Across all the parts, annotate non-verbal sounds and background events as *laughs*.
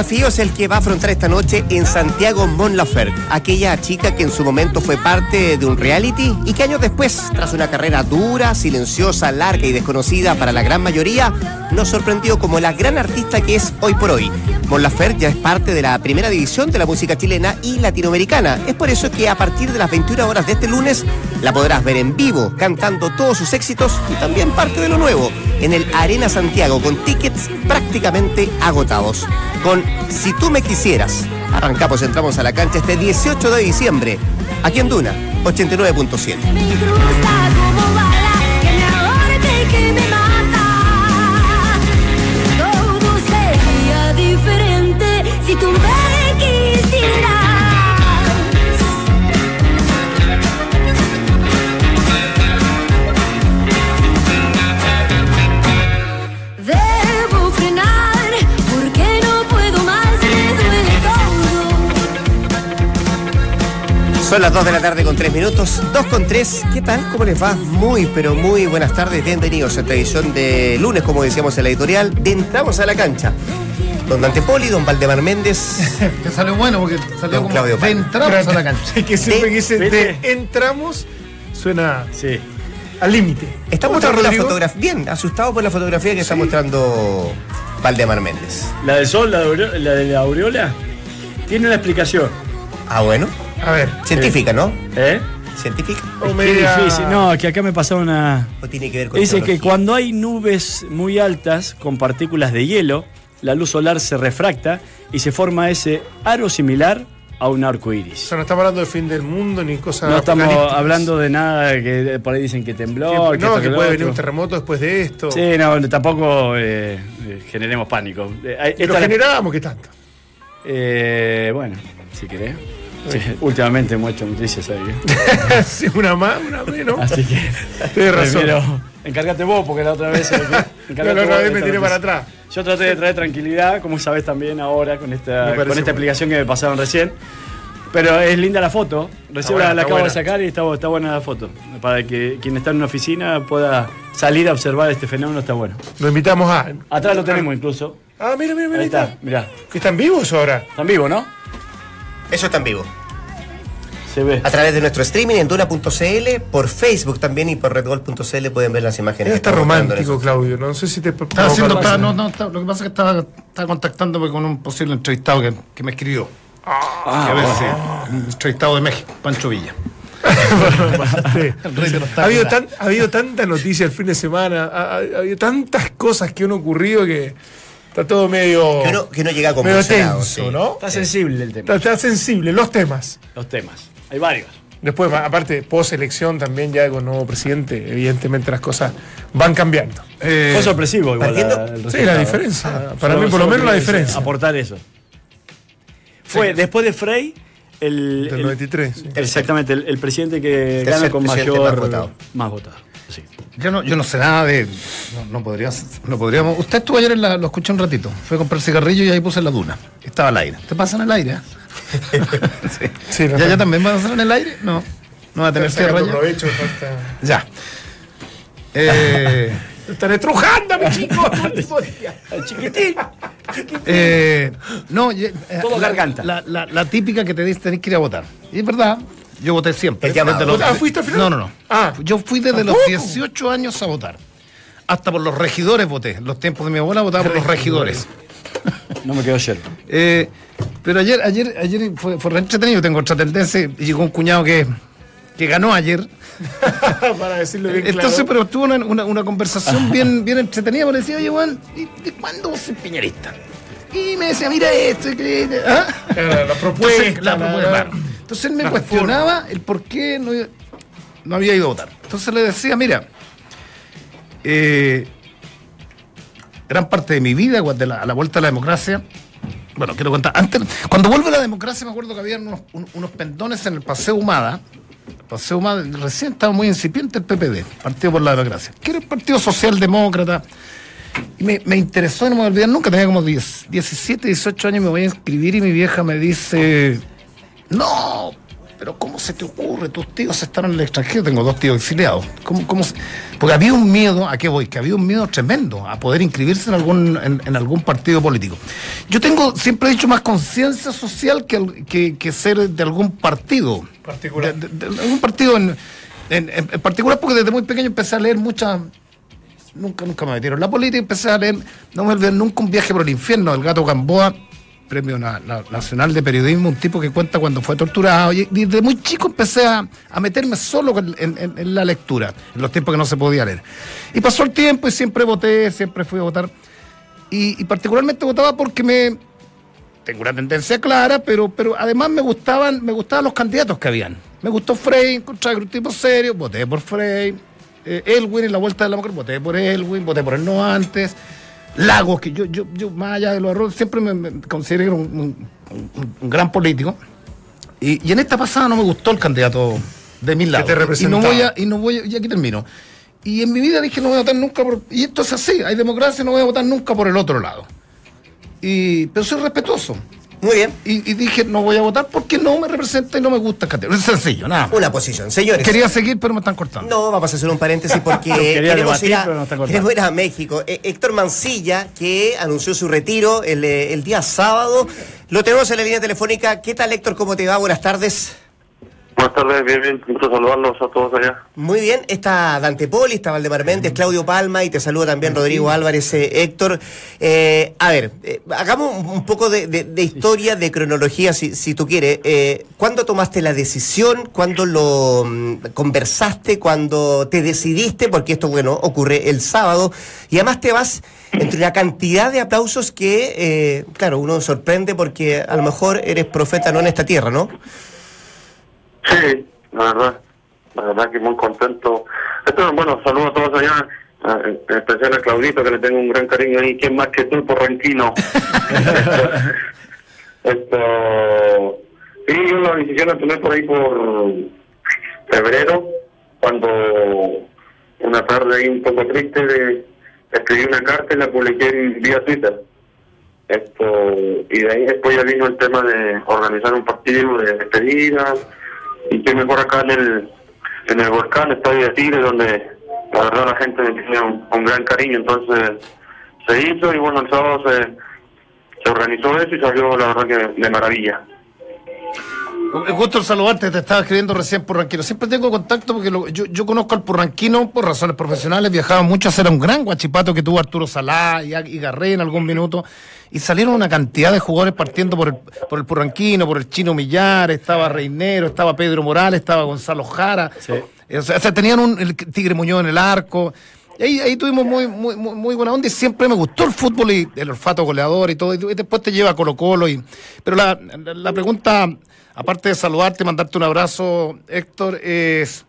desafío es el que va a afrontar esta noche en Santiago Mon Laferte, aquella chica que en su momento fue parte de un reality y que años después, tras una carrera dura, silenciosa, larga y desconocida para la gran mayoría, nos sorprendió como la gran artista que es hoy por hoy. Mon Laferte ya es parte de la primera división de la música chilena y latinoamericana. Es por eso que a partir de las 21 horas de este lunes la podrás ver en vivo, cantando todos sus éxitos y también parte de lo nuevo en el Arena Santiago con tickets prácticamente agotados. Con Si tú me quisieras, arrancamos, entramos a la cancha este 18 de diciembre, aquí en Duna 89.7. Son las 2 de la tarde con 3 minutos, 2 con 3. ¿Qué tal? ¿Cómo les va? Muy, pero muy buenas tardes. Bienvenidos a esta edición de lunes, como decíamos en la editorial, de Entramos a la Cancha. Don Dante Poli, don Valdemar Méndez. *laughs* que salió bueno porque salió Don como Claudio de entramos a la cancha. Es que siempre De- que dice de entramos, suena Sí. al límite. Está ¿Cómo estás, mostrando la fotografía. Bien, asustado por la fotografía que está mostrando Valdemar Méndez. La del sol, la de, la de la aureola, tiene una explicación. Ah, bueno. A ver, Científica, ¿no? ¿Eh? ¿Científica? o Qué media- difícil. No, que acá me pasaba una. ¿O tiene que ver con Dice que cuando hay nubes muy altas con partículas de hielo, la luz solar se refracta y se forma ese aro similar a un arco O iris. sea, no estamos hablando del fin del mundo ni cosas No estamos hablando de nada que por ahí dicen que tembló. Que- que no, que puede otro. venir un terremoto después de esto. Sí, no, tampoco eh, eh, generemos pánico. Eh, Y lo esta- generábamos, ¿qué tanto? eh, bueno, si querés. Sí, últimamente hemos hecho noticias ahí. *laughs* Sí, una más, una menos. Así que. Tienes razón. prefiero- Encárgate vos, porque la otra vez. eh, *laughs* No, encárgate la otra vos vez de me tiré para atrás. Yo traté de traer tranquilidad, como sabes también ahora con esta, con esta bueno. explicación que me pasaron recién. Pero es linda la foto. Recién la, acabo de buena. sacar y está, está buena la foto. Para que quien está en una oficina pueda salir a observar este fenómeno, está bueno. Lo invitamos a. Atrás lo tenemos incluso. Ah, mira, mira, mira. Ahí está, mirá. ¿Que ¿Están vivos ahora? Están vivos, ¿no? Eso está en vivo. Se ve. A través de nuestro streaming en Duna.cl, por Facebook también y por redgol.cl pueden ver las imágenes. Está romántico. Claudio. No sé si te. Estaba haciendo, estaba- no, no, estaba- lo que pasa es que estaba, estaba contactándome con un posible entrevistado que, que me escribió. Ah, que a ver si- un entrevistado de México, Pancho Villa. Sí. *laughs* El rey de los Ha habido, tan, ha habido tanta noticia el fin de semana, ha, ha- ha habido tantas cosas que han ocurrido que está todo medio, Que uno, que uno llega medio tenso, sí. ¿no? Está sensible el tema. Está, está sensible, los temas. Los temas. Hay varios. Después, aparte, post elección también ya con nuevo presidente, evidentemente las cosas van cambiando. Eh, Fue sorpresivo igual. partiendo- la- el Sí, la diferencia. Para Solo- mí, por lo menos, la diferencia. Aportar eso. Fue después de Frey el. Del el- 93. sí. Exactamente, el, el presidente que Tercer gana con mayor. más votado. Más votado. Sí. yo, no, yo no sé nada de. No, no podríamos, no podríamos. Usted estuvo ayer, en la- lo escuché un ratito. Fue a comprar cigarrillo y ahí puse la duna. Estaba al aire. ¿Te pasa en el aire? eh? *laughs* sí. Sí, ¿Ya, ya también vas a hacer en el aire? No. No va a tener cierre ya? provecho, falta- Ya. Eh, *laughs* Están estrujando, mi chico. *laughs* El chiquitín. eh, no, eh, Todo la, garganta. La, la- la típica que te dice tenés que ir a votar. Y es verdad, yo voté siempre. Los- Ah, ¿fuiste al final? No, no, no. Ah. Yo fui desde los ¿Tampoco? 18 años a votar. Hasta por los regidores voté. En los tiempos de mi abuela votaba por los regidores. *laughs* No me quedo yerba. Eh, pero ayer, ayer, ayer fue, fue re entretenido. Tengo otra tendencia. Y llegó un cuñado que, que ganó ayer. *laughs* Para decirlo bien Entonces, claro. pero tuvo una, una- una conversación bien, bien entretenida. Me decía, oye, Juan, ¿y de cuándo vos sos piñerista? Y me decía, mira esto. ¿ah? Claro, la propuesta. Entonces, la propuesta, claro. Entonces él me la cuestionaba el por qué no, no había ido a votar. Entonces le decía, mira, eh, gran parte de mi vida, de la- a la vuelta a la democracia, bueno, quiero contar, antes, cuando vuelve la democracia me acuerdo que había unos, un- unos pendones en el Paseo Humada, el Paseo Humada, recién estaba muy incipiente el PPD, Partido por la Democracia, que era el Partido Socialdemócrata, y me, me interesó, no me voy a olvidar nunca, tenía como 10, 17, 18 años, me voy a inscribir y mi vieja me dice, no, pero ¿cómo se te ocurre? Tus tíos están en el extranjero, tengo dos tíos exiliados. ¿Cómo, cómo se- Porque había un miedo, ¿a qué voy? Que había un miedo tremendo a poder inscribirse en algún, en, en algún partido político. Yo tengo, siempre he dicho, más conciencia social que, que, que ser de algún partido. Particular. De, de- de algún partido en, en- en- particular porque desde muy pequeño empecé a leer muchas... Nunca, nunca me metieron en la política, empecé a leer, no me olvidé nunca un viaje por el infierno del gato Gamboa, premio na- na- nacional de periodismo, un tipo que cuenta cuando fue torturado. Y desde muy chico empecé a, a meterme solo en, la lectura, en los tiempos que no se podía leer. Y pasó el tiempo y siempre voté, siempre fui a votar. Y, y particularmente votaba porque me tengo una tendencia clara, pero, pero además me gustaban, me gustaban los candidatos que habían. Me gustó Frey, era un tipo serio, voté por Frey. Eh, Elwin en la vuelta de la mujer, voté por Elwin, voté por él no antes. Lagos, que yo, yo, yo más allá de los errores, siempre me, me era un, un- un- un gran político. Y, y en esta pasada no me gustó el candidato de mil lados. te y no voy a, y no voy a- y aquí termino. Y en mi vida dije no voy a votar nunca por. Y esto es así, hay democracia, no voy a votar nunca por el otro lado. Y, pero soy respetuoso. Muy bien. Y, y dije, no voy a votar porque no me representa y no me gusta el. Es sencillo, nada más. Una posición. Señores. Quería seguir, pero me están cortando. No, vamos a hacer un paréntesis porque *laughs* Quería queremos, debatir, ir a, queremos ir a México. Eh, Héctor Mancilla, que anunció su retiro el, eh, el día sábado. Lo tenemos en la línea telefónica. ¿Qué tal, Héctor? ¿Cómo te va? Buenas tardes. Buenas tardes, bien, bien, gusto saludarlos a todos allá. Muy bien, está Dante Poli, está Valdemar Méndez, Claudio Palma y te saluda también Rodrigo Álvarez, eh, Héctor. Eh, a ver, eh, hagamos un, poco de, de- de historia, de cronología, si, si tú quieres. Eh, ¿Cuándo tomaste la decisión? ¿Cuándo lo mm, conversaste? ¿Cuándo te decidiste? Porque esto, bueno, ocurre el sábado. Y además te vas entre una cantidad de aplausos que, eh, claro, uno sorprende porque a lo mejor eres profeta no en esta tierra, ¿no? Sí, la verdad, la verdad que muy contento. Esto, bueno, saludo a todos allá, en especial a Claudito, que le tengo un gran cariño ahí, ¿quién más que tú, porranquino? *laughs* Esto, sí, yo la decisión la tomé por ahí por febrero, cuando una tarde ahí un poco triste de, escribí una carta y la publiqué en vía Twitter. Esto, y de ahí después ya vino el tema de organizar un partido de despedida, y que mejor acá en el, en el volcán, Estadio de Tigre, donde la verdad la gente me tiene un, un gran cariño, entonces se hizo y bueno, el sábado se, se organizó eso y salió la verdad que de maravilla. Gusto en saludarte, te estaba escribiendo recién Porranquino. Siempre tengo contacto porque lo- yo, yo conozco al Porranquino por razones profesionales, viajaba mucho a hacer un gran guachipato que tuvo Arturo Salá y, y Garré en algún minuto, y salieron una cantidad de jugadores partiendo por el, por el Porranquino, por el Chino Millar, estaba Reinero, estaba Pedro Morales, estaba Gonzalo Jara, Sí. Eh, o sea, o sea, tenían un el Tigre Muñoz en el arco. Y ahí, ahí tuvimos muy, muy, muy, muy buena onda y siempre me gustó el fútbol y el olfato goleador y todo. Y después te lleva a Colo Colo. Y, pero la, la pregunta, aparte de saludarte, mandarte un abrazo, Héctor, es,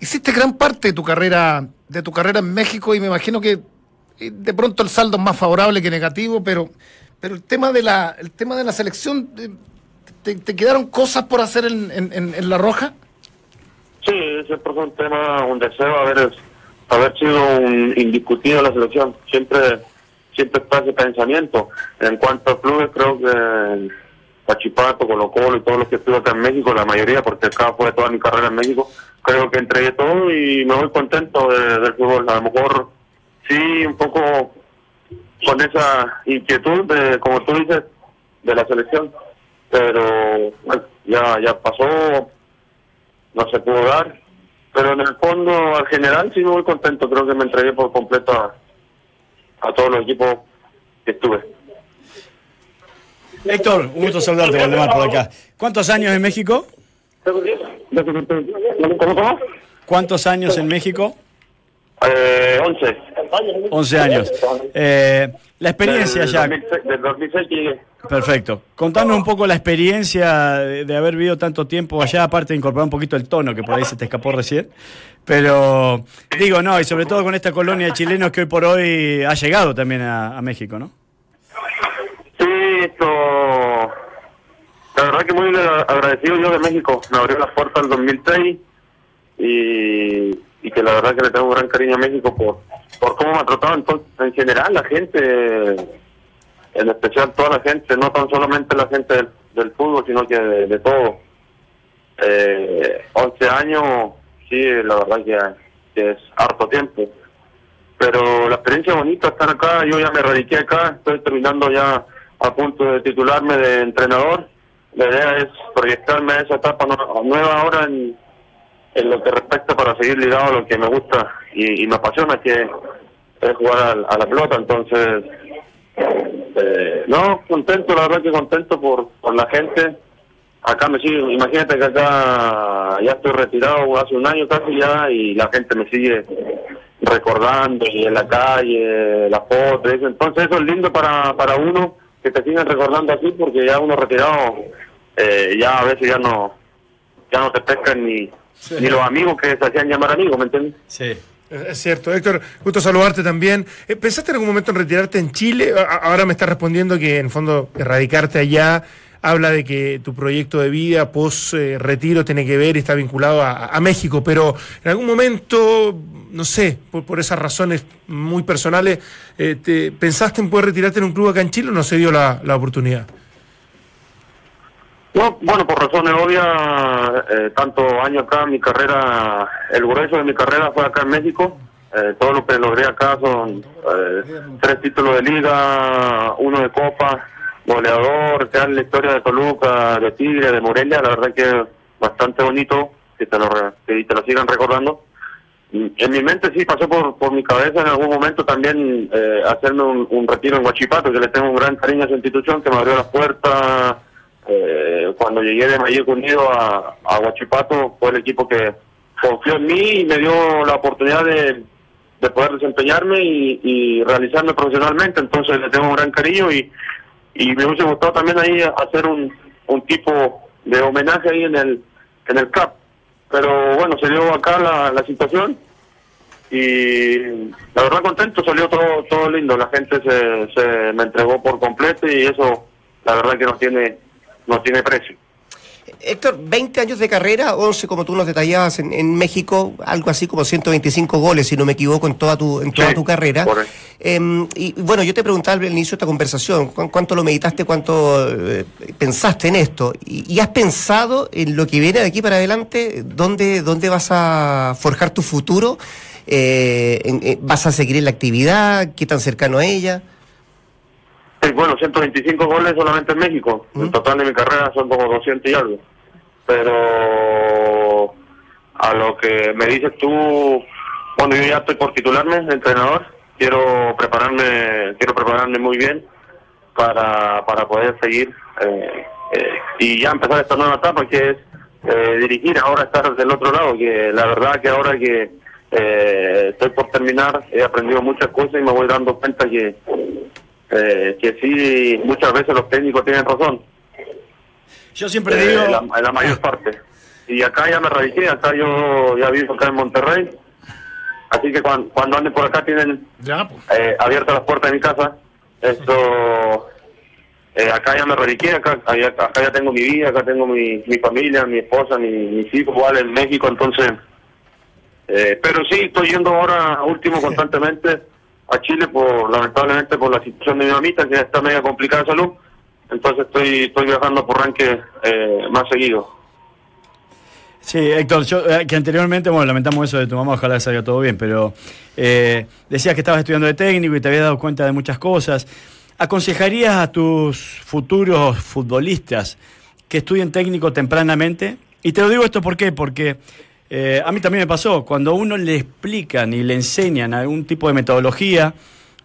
hiciste gran parte de tu carrera, de tu carrera en México y me imagino que eh, de pronto el saldo es más favorable que negativo, pero, pero el tema de la, el tema de la selección, eh, ¿te, quedaron cosas por hacer en, en- en- La Roja? Sí, siempre fue un tema, un deseo haber, haber sido un indiscutido en la selección. Siempre siempre está ese pensamiento. En cuanto a clubes, creo que Pachipato, Colo Colo y todos los que estuve acá en México, la mayoría, porque acá fue toda mi carrera en México, creo que entregué todo y me voy contento de- del fútbol. A lo mejor sí, un poco con esa inquietud, de, como tú dices, de la selección. Pero ya, ya pasó, no se pudo dar. Pero en el fondo, al general, sí me voy contento. Creo que me entregué por completo a, a todos los equipos que estuve. Héctor, un gusto saludarte, Valdemar, por acá. ¿Cuántos años en México? ¿Cuántos años en México? Eh, 11. 11 años. Eh, la experiencia del, ya. 2006, del 2006 que llegué. Perfecto. Contanos un poco la experiencia de, de haber vivido tanto tiempo allá, aparte de incorporar un poquito el tono, que por ahí se te escapó recién. Pero digo, no, y sobre todo con esta colonia de chilenos que hoy por hoy ha llegado también a, a México, ¿no? Esto. La verdad que muy agradecido yo de México. Me abrió las puertas en 2006 y, y que la verdad que le tengo un gran cariño a México por, por cómo me ha tratado en general la gente, en especial toda la gente, no tan solamente la gente del, fútbol, sino que de, de todo. eh, 11 años, sí, la verdad que, que es harto tiempo. Pero la experiencia bonita estar acá, yo ya me radiqué acá, estoy terminando ya a punto de titularme de entrenador. La idea es proyectarme a esa etapa nu- nueva ahora en, en lo que respecta para seguir ligado a lo que me gusta y, me apasiona, que es jugar a, la pelota. Entonces, eh, no, contento, la verdad que contento por, por la gente. Acá me sigue, imagínate que acá ya estoy retirado hace un año casi ya y la gente me sigue recordando y en la calle, la foto, eso. entonces eso es lindo para, para uno que te siguen recordando así porque ya uno retirado eh, ya a veces ya no ya no te pescan ni, ni los amigos que se hacían llamar amigos, ¿me entiendes? Sí. Es cierto, Héctor, gusto saludarte también. Eh, ¿Pensaste en algún momento en retirarte en Chile? Ahora me estás respondiendo que en el fondo erradicarte allá habla de que tu proyecto de vida post eh, retiro tiene que ver está vinculado a, a México, pero en algún momento, no sé, por, por esas razones muy personales, eh, te, ¿pensaste en poder retirarte en un club acá en Chile o no se dio la, la oportunidad? No, bueno, por razones obvias, eh, tanto años acá, mi carrera, el grueso de mi carrera fue acá en México. Eh, todo lo que logré acá son eh, tres títulos de liga, uno de copa, goleador, quedar en la historia de Toluca, de Tigre, de Morelia, la verdad que bastante bonito que te lo, que te lo sigan recordando. Mm, En mi mente sí pasó por, por mi cabeza en algún momento también eh, hacerme un, retiro en Huachipato, que le tengo un gran cariño a esa institución, que me abrió las puertas. Eh, cuando llegué de Mayer Unido a, a Huachipato, fue el equipo que confió en mí y me dio la oportunidad de, de poder desempeñarme y realizarme profesionalmente. Entonces le tengo un gran cariño y, y me hubiese gustado también ahí hacer un, un tipo de homenaje ahí en el, en el CAP. Pero bueno, se dio acá la, la situación y la verdad contento, salió todo todo lindo, la gente se, se me entregó por completo y eso la verdad que no tiene no tiene precio. Héctor, 20 años de carrera, 11 como tú nos detallabas en, en México, algo así como 125 goles, si no me equivoco, en toda tu, en toda Sí, tu carrera. Em, y bueno, yo te preguntaba al inicio de esta conversación, ¿cu- ¿cuánto lo meditaste, cuánto eh, pensaste en esto? Y, y has pensado en lo que viene de aquí para adelante? ¿Dónde, dónde vas a forjar tu futuro? Eh, eh, ¿Vas a seguir en la actividad? ¿Qué tan cercano a ella? Sí, bueno, 125 goles solamente en México. ¿Mm? En total de mi carrera son como 200 y algo. Pero a lo que me dices tú, bueno, yo ya estoy por titularme de entrenador. Quiero prepararme, quiero prepararme muy bien para, para poder seguir eh, eh, y ya empezar esta nueva etapa que es eh, dirigir, ahora estar del otro lado, que la verdad que ahora que eh, estoy por terminar he aprendido muchas cosas y me voy dando cuenta que eh, que sí, muchas veces los técnicos tienen razón, Yo siempre eh, digo. en, la, en la mayor parte. Y acá ya me radiqué, acá yo ya vivo acá en Monterrey, así que cuan- cuando anden por acá tienen Ya, pues. eh, abiertas las puertas de mi casa. Esto, acá ya me radiqué, acá, acá ya tengo mi vida, acá tengo mi, mi familia, mi esposa, mi, mis hijos, igual en México, entonces. eh, pero sí, estoy yendo ahora último constantemente a Chile, por lamentablemente por la situación de mi mamita, que está media complicada de salud. Entonces estoy estoy viajando por ranque eh, más seguido. Sí, Héctor, yo, eh, que anteriormente, bueno, lamentamos eso de tu mamá, ojalá salga todo bien, pero eh, decías que estabas estudiando de técnico y te habías dado cuenta de muchas cosas. ¿Aconsejarías a tus futuros futbolistas que estudien técnico tempranamente? Y te lo digo esto ¿por qué? porque eh, a mí también me pasó, cuando a uno le explican y le enseñan algún tipo de metodología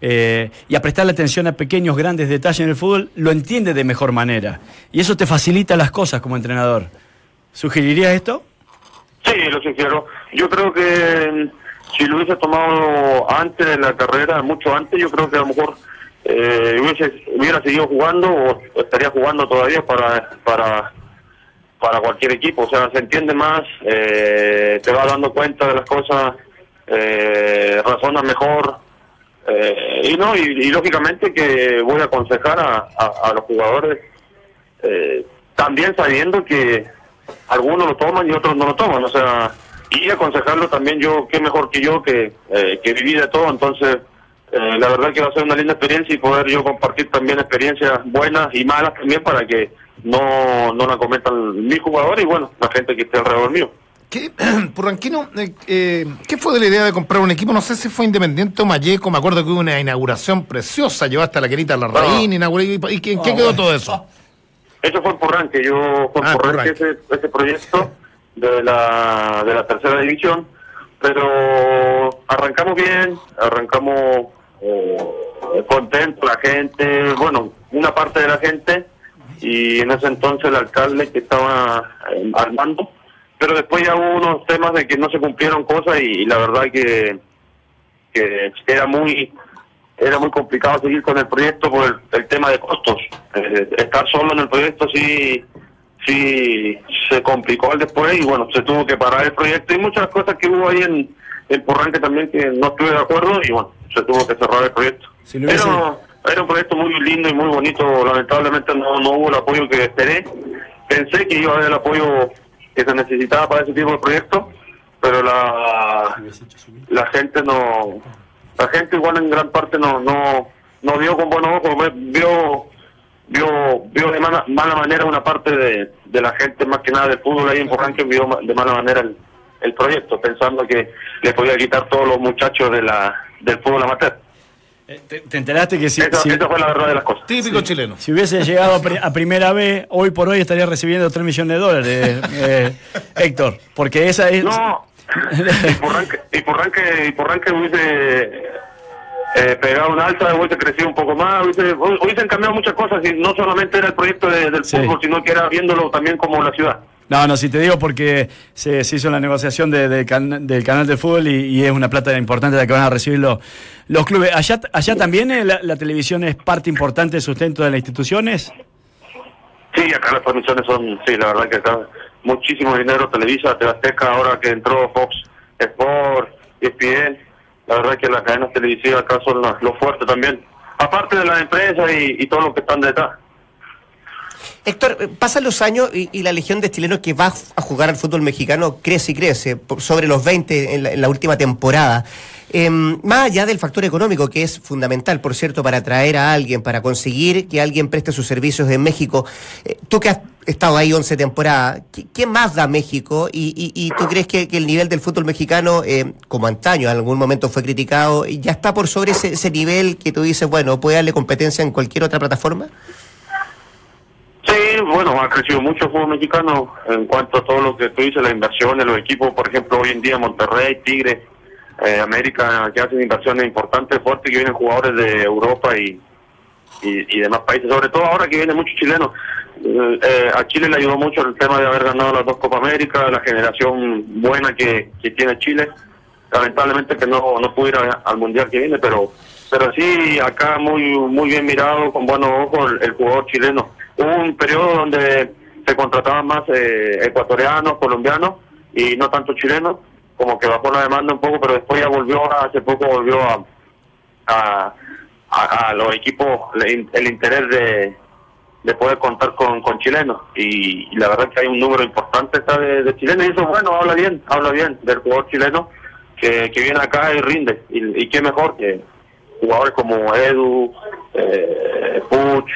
eh, y a prestarle atención a pequeños, grandes detalles en el fútbol, lo entiende de mejor manera. Y eso te facilita las cosas como entrenador. ¿Sugerirías esto? Sí, lo sugiero. Yo creo que si lo hubiese tomado antes de la carrera, mucho antes, yo creo que a lo mejor eh, hubiese, hubiera seguido jugando o estaría jugando todavía para para para cualquier equipo. O sea, se entiende más, eh, te vas dando cuenta de las cosas, eh, razonas mejor. eh, y no y, y lógicamente que voy a aconsejar a, a- a los jugadores eh, también sabiendo que algunos lo toman y otros no lo toman, o sea, y aconsejarlo también yo, qué mejor que yo, que, eh, que viví de todo, entonces eh, la verdad que va a ser una linda experiencia y poder yo compartir también experiencias buenas y malas también para que no, no la cometan mi jugador y bueno, la gente que esté alrededor mío. ¿Qué, *clears throat* Purranquino, eh, eh, ¿qué fue de la idea de comprar un equipo? No sé si fue Independiente o Mayeco, me acuerdo que hubo una inauguración preciosa, llevaste a la querida la Larraín, inauguré, ¿y, y qué, qué quedó todo eso? Eso fue en Purranque, yo fue Ah, Purranque Purranque. ese, ese proyecto de la, de la tercera división, pero arrancamos bien, arrancamos eh, contento la gente, bueno, una parte de la gente, y en ese entonces el alcalde que estaba eh, al mando, pero después ya hubo unos temas de que no se cumplieron cosas y, y la verdad que, que era muy era muy complicado seguir con el proyecto por el, el tema de costos. Eh, estar solo en el proyecto sí sí se complicó después y bueno, se tuvo que parar el proyecto y muchas cosas que hubo ahí en, en Porranque también que no estuve de acuerdo y bueno, se tuvo que cerrar el proyecto. Si lo hubiese- Era, era un proyecto muy lindo y muy bonito, lamentablemente no, no hubo el apoyo que esperé. Pensé que iba a haber el apoyo que se necesitaba para ese tipo de proyectos, pero la, la gente no la gente igual en gran parte no no no vio con buenos ojos vio vio vio de mala, manera una parte de, de la gente más que nada del fútbol ahí en Porranque vio de mala manera el, el proyecto pensando que le podía quitar todos los muchachos de la del fútbol amateur ¿Te, te enteraste que si, si- fue la verdad de las cosas Típico chileno. si hubiese llegado a, pri- a primera vez, hoy por hoy estaría recibiendo 3 millones de dólares, eh, Héctor? Porque esa es... No, y Porranque, y Porranque, y Porranque hubiese eh, pegado una alza, hubiese crecido un poco más, hubiese, hu- hubiesen cambiado muchas cosas y no solamente era el proyecto de- del Sí. fútbol, sino que era viéndolo también como la ciudad. No, no, si te digo porque se, se hizo la negociación de- de can- del canal de fútbol y, es una plata importante la que van a recibir los, los clubes. ¿Allá, allá también eh, la, la televisión es parte importante del sustento de las instituciones? Sí, acá las transmisiones son, sí, la verdad que acá muchísimo dinero, Televisa, Azteca, ahora que entró Fox Sport, ESPN, la verdad que las cadenas televisivas acá son las- lo fuerte también, aparte de las empresas y, y todo lo que están detrás. Héctor, pasan los años y, la legión de chilenos que va a jugar al fútbol mexicano crece y crece, por sobre los 20 en la, en la última temporada. Eh, más allá del factor económico, que es fundamental, por cierto, para atraer a alguien, para conseguir que alguien preste sus servicios en México, eh, tú que has estado ahí 11 temporadas, ¿qué, más da México? ¿Y, y- tú crees que, que el nivel del fútbol mexicano, eh, como antaño, en algún momento fue criticado, ya está por sobre ese, ese nivel que tú dices, bueno, puede darle competencia en cualquier otra plataforma? Sí, bueno, ha crecido mucho el fútbol mexicano en cuanto a todo lo que tú dices, las inversiones, los equipos, por ejemplo, hoy en día Monterrey, Tigre, eh, América, que hacen inversiones importantes, fuertes, que vienen jugadores de Europa y, y, demás países, sobre todo ahora que vienen muchos chilenos. Eh, eh, a Chile le ayudó mucho el tema de haber ganado las dos Copa América, la generación buena que, tiene Chile. Lamentablemente que no, no pudo ir a- al Mundial que viene, pero pero sí, acá muy muy bien mirado, con buenos ojos el jugador chileno. Un periodo donde se contrataban más eh, ecuatorianos, colombianos y no tanto chilenos, como que bajó la demanda un poco, pero después ya volvió, hace poco volvió a, a, a- los equipos el interés de, de poder contar con, con chilenos. Y, y la verdad que hay un número importante de, de chilenos y eso bueno habla bien habla bien del jugador chileno que, que viene acá y rinde. Y, y qué mejor que jugadores como Edu eh, Puch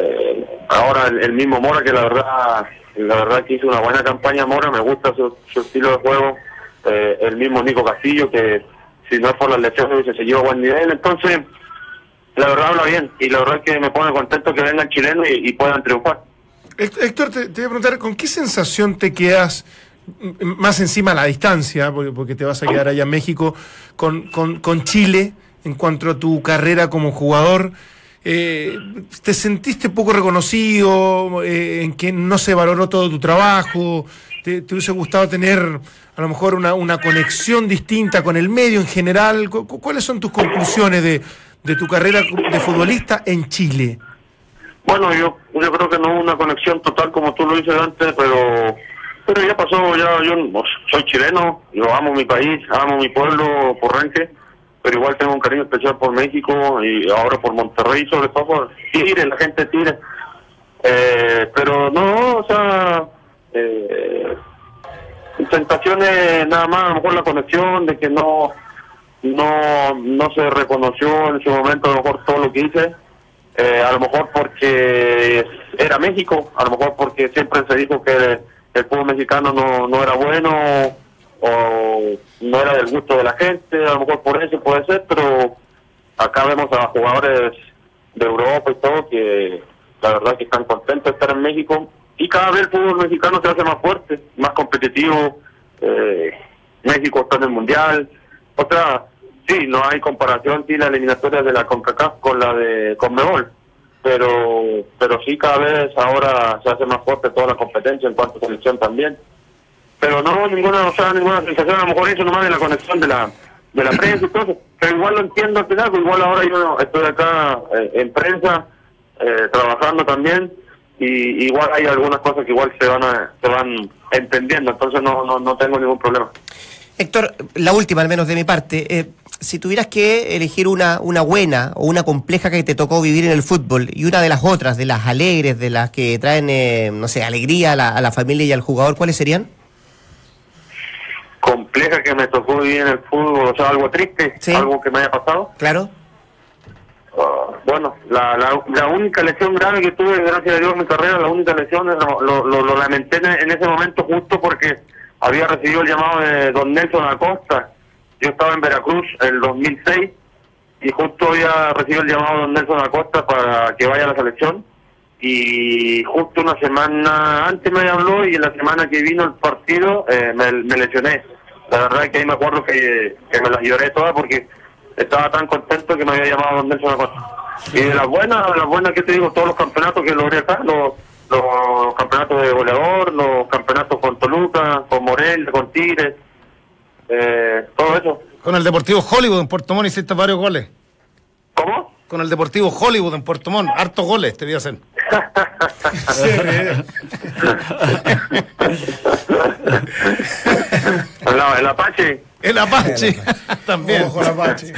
eh, ahora el, mismo Mora que la verdad la verdad que hizo una buena campaña Mora me gusta su, estilo de juego eh, el mismo Nico Castillo que si no es por las lesiones hubiese seguido a buen nivel entonces la verdad habla bien y la verdad que me pone contento que vengan chilenos y, y puedan triunfar. Héct- Héctor, te, te voy a preguntar, ¿con qué sensación te quedas más encima a la distancia, porque te vas a quedar allá en México, con, con- con Chile en cuanto a tu carrera como jugador? Eh, ¿Te sentiste poco reconocido, eh, en que no se valoró todo tu trabajo? ¿Te, hubiese gustado tener a lo mejor una, conexión distinta con el medio en general? Cu- cu- ¿Cuáles son tus conclusiones de, tu carrera de futbolista en Chile? Bueno, yo creo que no hubo una conexión total como tú lo dices antes, pero pero ya pasó, ya yo soy chileno, yo amo mi país, amo mi pueblo, Porrenque, pero igual tengo un cariño especial por México y ahora por Monterrey, sobre todo por la gente de Tigre. Eh, pero no, o sea, eh, tentaciones nada más, a lo mejor la conexión de que no no no se reconoció en su momento a lo mejor todo lo que hice eh, a lo mejor porque era México, a lo mejor porque siempre se dijo que el fútbol mexicano no, no era bueno o no era del gusto de la gente, a lo mejor por eso puede ser, pero acá vemos a jugadores de Europa y todo que la verdad que están contentos de estar en México y cada vez el fútbol mexicano se hace más fuerte, más competitivo. Eh, México está en el mundial, o sea, sí, no hay comparación sí la eliminatoria de la CONCACAF con la de CONMEBOL, pero pero sí cada vez ahora se hace más fuerte toda la competencia en cuanto a selección también. Pero no ninguna, o sea, ninguna sensación, a lo mejor eso nomás de la conexión de la de la prensa y todo pero igual lo entiendo al final, pues igual ahora yo estoy acá eh, en prensa eh, trabajando también y igual hay algunas cosas que igual se van a, se van entendiendo, entonces no, no, no tengo ningún problema. Héctor, la última al menos de mi parte. Eh, si tuvieras que elegir una, una buena o una compleja que te tocó vivir en el fútbol y una de las otras, de las alegres, de las que traen, eh, no sé, alegría a la, a la familia y al jugador, ¿cuáles serían? Compleja que me tocó vivir en el fútbol, o sea, algo triste, algo que me haya pasado. Claro. Ah, bueno, la, la, única lesión grave que tuve, gracias a Dios, en mi carrera, la única lesión, lo, lo, lo, lamenté en, ese momento justo porque había recibido el llamado de don Nelson Acosta. Yo estaba en Veracruz en el 2006 y justo había recibido el llamado de don Nelson Acosta para que vaya a la selección. Y justo una semana antes me habló y en la semana que vino el partido eh, me, lesioné. La verdad es que ahí me acuerdo que, que me las lloré todas porque estaba tan contento que me había llamado don Nelson Acosta. Y de las buenas, de las buenas que te digo, todos los campeonatos que logré acá, los los campeonatos de goleador, los campeonatos con Toluca, con Morel, con Tigres, eh, todo eso. Con el Deportivo Hollywood en Puerto Montt hiciste varios goles. ¿Cómo? Con el Deportivo Hollywood en Puerto Montt, hartos goles te voy a hacer. El, Apache. El Apache, *laughs* también. Ojo, el Apache.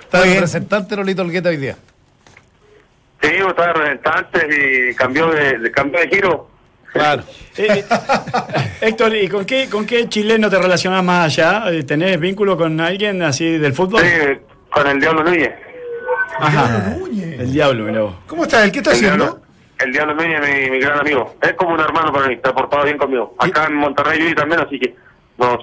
Está representante Lolito Olgueta hoy día. Sí, estaba de representantes y cambió de, cambio de giro. Claro. Eh, *laughs* Héctor, ¿y con qué, con qué chileno te relacionas más allá? Eh, ¿Tenés vínculo con alguien así del fútbol? Sí, con el Diablo Núñez. Ajá. El Diablo, mirá ¿Cómo está él? ¿Qué está haciendo? el Diablo Núñez, mi, mi gran amigo. Es como un hermano para mí, está portado bien conmigo. Acá en Monterrey y también, así que nos,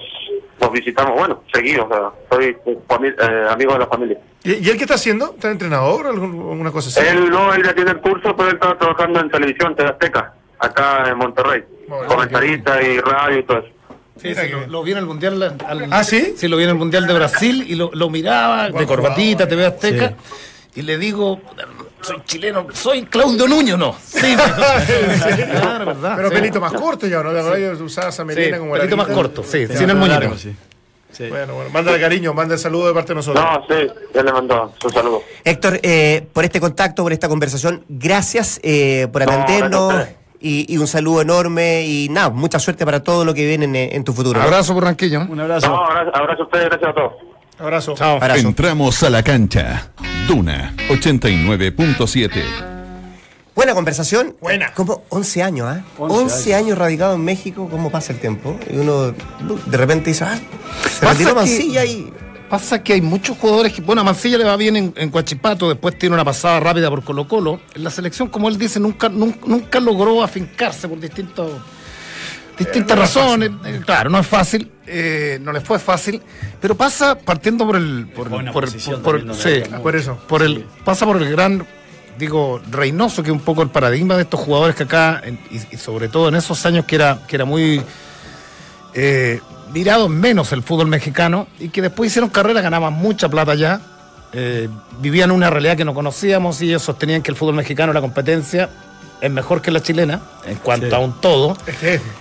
nos visitamos, bueno, seguidos, o sea, soy eh, amigo de la familia. ¿Y, él qué está haciendo? ¿Está entrenador o alguna cosa así? Él no, él ya tiene el curso, pero él está trabajando en televisión, TV Azteca, acá en Monterrey. comentarista y radio y todo eso. Sí, lo, vi en el Mundial. ¿Ah, sí? Sí, lo vi en el Mundial de Brasil y lo, lo miraba de corbatita, TV Azteca. Y le digo, soy chileno, soy Claudio Nuño, ¿no? *laughs* Sí, claro, verdad. Pero pelito más corto ya, ¿no? De verdad usabas a melena como pelito más corto, sí, sin el moñito. sí. Bueno, bueno, mándale cariño, manda el saludo de parte de nosotros. No, sí, ya le mandó su saludo. Héctor, eh, por este contacto, por esta conversación, gracias eh, por atendernos. y, un saludo enorme y nada, mucha suerte para todo lo que viene en, tu futuro. Abrazo por Ranquillo. Un abrazo. No, abrazo, a ustedes, gracias a todos. Abrazo. Chao. Entramos a la cancha. Duna 89.7. Buena conversación. Buena. Como 11 años, ¿ah? ¿eh? 11, años. radicado en México, ¿cómo pasa el tiempo? Y uno de repente dice, ah, se retiró Mancilla y. Pasa que hay muchos jugadores que, bueno, a Mancilla le va bien en, en Coachipato, después tiene una pasada rápida por Colo Colo. En la selección, como él dice, nunca, nunca, nunca logró afincarse por distintos distintas razones. Eh, claro, no es fácil, eh, no les fue fácil, pero pasa partiendo por el, por, por, sí, por eso, por el, pasa por el gran, digo, Reynoso, que es un poco el paradigma de estos jugadores que acá, y, sobre todo en esos años que era, que era muy eh, mirado menos el fútbol mexicano y que después hicieron carrera, ganaban mucha plata ya. vivían una realidad que no conocíamos y ellos sostenían que el fútbol mexicano era competencia es mejor que la chilena en cuanto a un todo.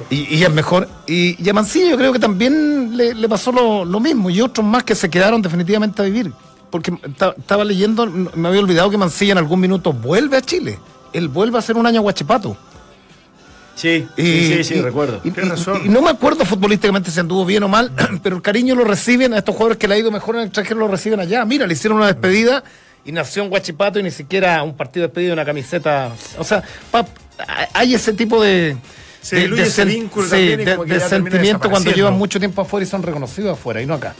y, es mejor. Y, a Mancilla yo creo que también le, pasó lo, mismo y otros más que se quedaron definitivamente a vivir. Porque estaba leyendo, me había olvidado que Mancilla en algún minuto vuelve a Chile. Él vuelve a hacer un año a Guachipato. Sí, sí, sí, recuerdo. Y, no me acuerdo futbolísticamente si anduvo bien o mal, *clears throat* pero el cariño lo reciben a estos jugadores que le ha ido mejor en el extranjero, lo reciben allá. Mira, le hicieron una despedida y nació en Guachipato y ni siquiera un partido despedido de una camiseta. O sea, hay ese tipo de. de, ese vínculo de, sentimiento cuando llevan mucho tiempo afuera y son reconocidos afuera y no acá.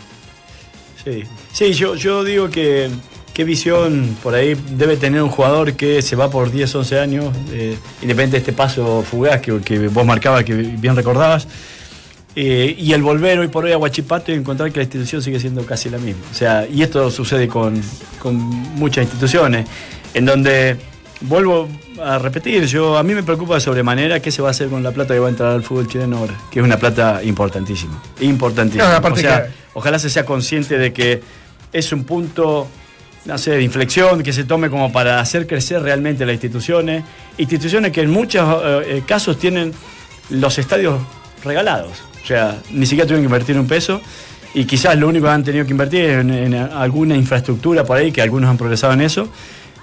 Sí, sí yo, yo digo que qué visión por ahí debe tener un jugador que se va por 10, 11 años, eh, independiente de este paso fugaz que, que vos marcabas, que bien recordabas, eh, y el volver hoy por hoy a Huachipato y encontrar que la institución sigue siendo casi la misma. O sea, y esto sucede con, con muchas instituciones, en donde, vuelvo a repetir, yo a mí me preocupa de sobremanera qué se va a hacer con la plata que va a entrar al fútbol chileno ahora, que es una plata importantísima, importantísima. No, o sea, que- ojalá se sea consciente de que es un punto no sé, de inflexión que se tome como para hacer crecer realmente las instituciones. Instituciones que en muchos eh, eh, casos tienen los estadios regalados. O sea, ni siquiera tuvieron que invertir un peso y quizás lo único que han tenido que invertir es en, alguna infraestructura por ahí, que algunos han progresado en eso,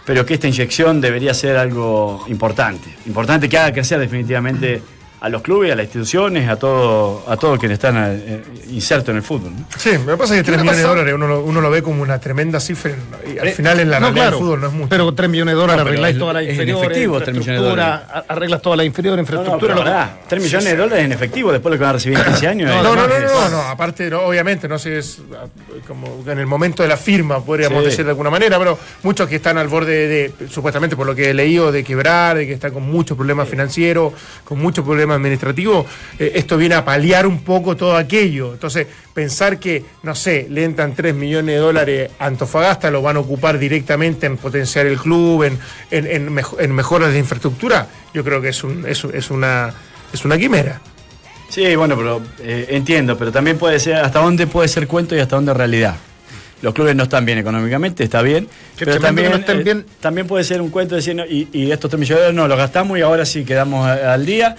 pero que esta inyección debería ser algo importante. Importante que haga crecer definitivamente a los clubes, a las instituciones, a todo, a todos quienes están eh, insertos en el fútbol. ¿no? Sí, me pasa que 3 le millones de dólares uno lo, uno lo ve como una tremenda cifra y al Eh, final en la no, realidad claro, del fútbol no es mucho. Pero con 3 millones de dólares No, arregláis es- todas las es en inferiores, efectivo, 3 millones de infraestructura, arreglas todas las inferiores, No, no, infraestructura. pará, 3 millones de dólares en efectivo después de lo que van a recibir en 15 años. No, es- no, no, no, es- no, no, aparte, no, obviamente, no sé, es ah, como en el momento de la firma, podríamos Sí. decir de alguna manera, pero muchos que están al borde de, supuestamente por lo que he leído, de quebrar, de que están con muchos problemas financieros, con muchos problemas administrativos, eh, esto viene a paliar un poco todo aquello. Entonces, pensar que, no sé, le entran 3 millones de dólares a Antofagasta, lo van a ocupar directamente en potenciar el club, en, en, en mejo- en mejoras de infraestructura, yo creo que es, un, es, es una, es una quimera. Sí, bueno, pero eh, entiendo, pero también puede ser, hasta dónde puede ser cuento y hasta dónde realidad. Los clubes no están bien económicamente, está bien, Qué pero también, que no estén eh, también puede ser un cuento no, y, y estos 3 millones de dólares no los gastamos y ahora sí quedamos al día,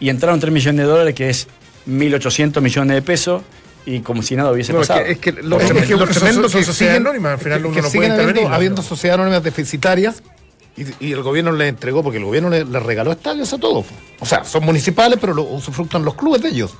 y entraron 3 millones de dólares, que es 1.800 millones de pesos, y como si nada hubiese No, pasado. es que lo, Es que- tremendo- es que lo son- tremendo son que sociedades siguen, anónimas, al final que- uno que no puede habiendo, intervenir, habiendo sociedades anónimas deficitarias y, y el gobierno les entregó, porque el gobierno les, les regaló estadios a todos. O sea, son municipales, pero lo usufructan los clubes de ellos.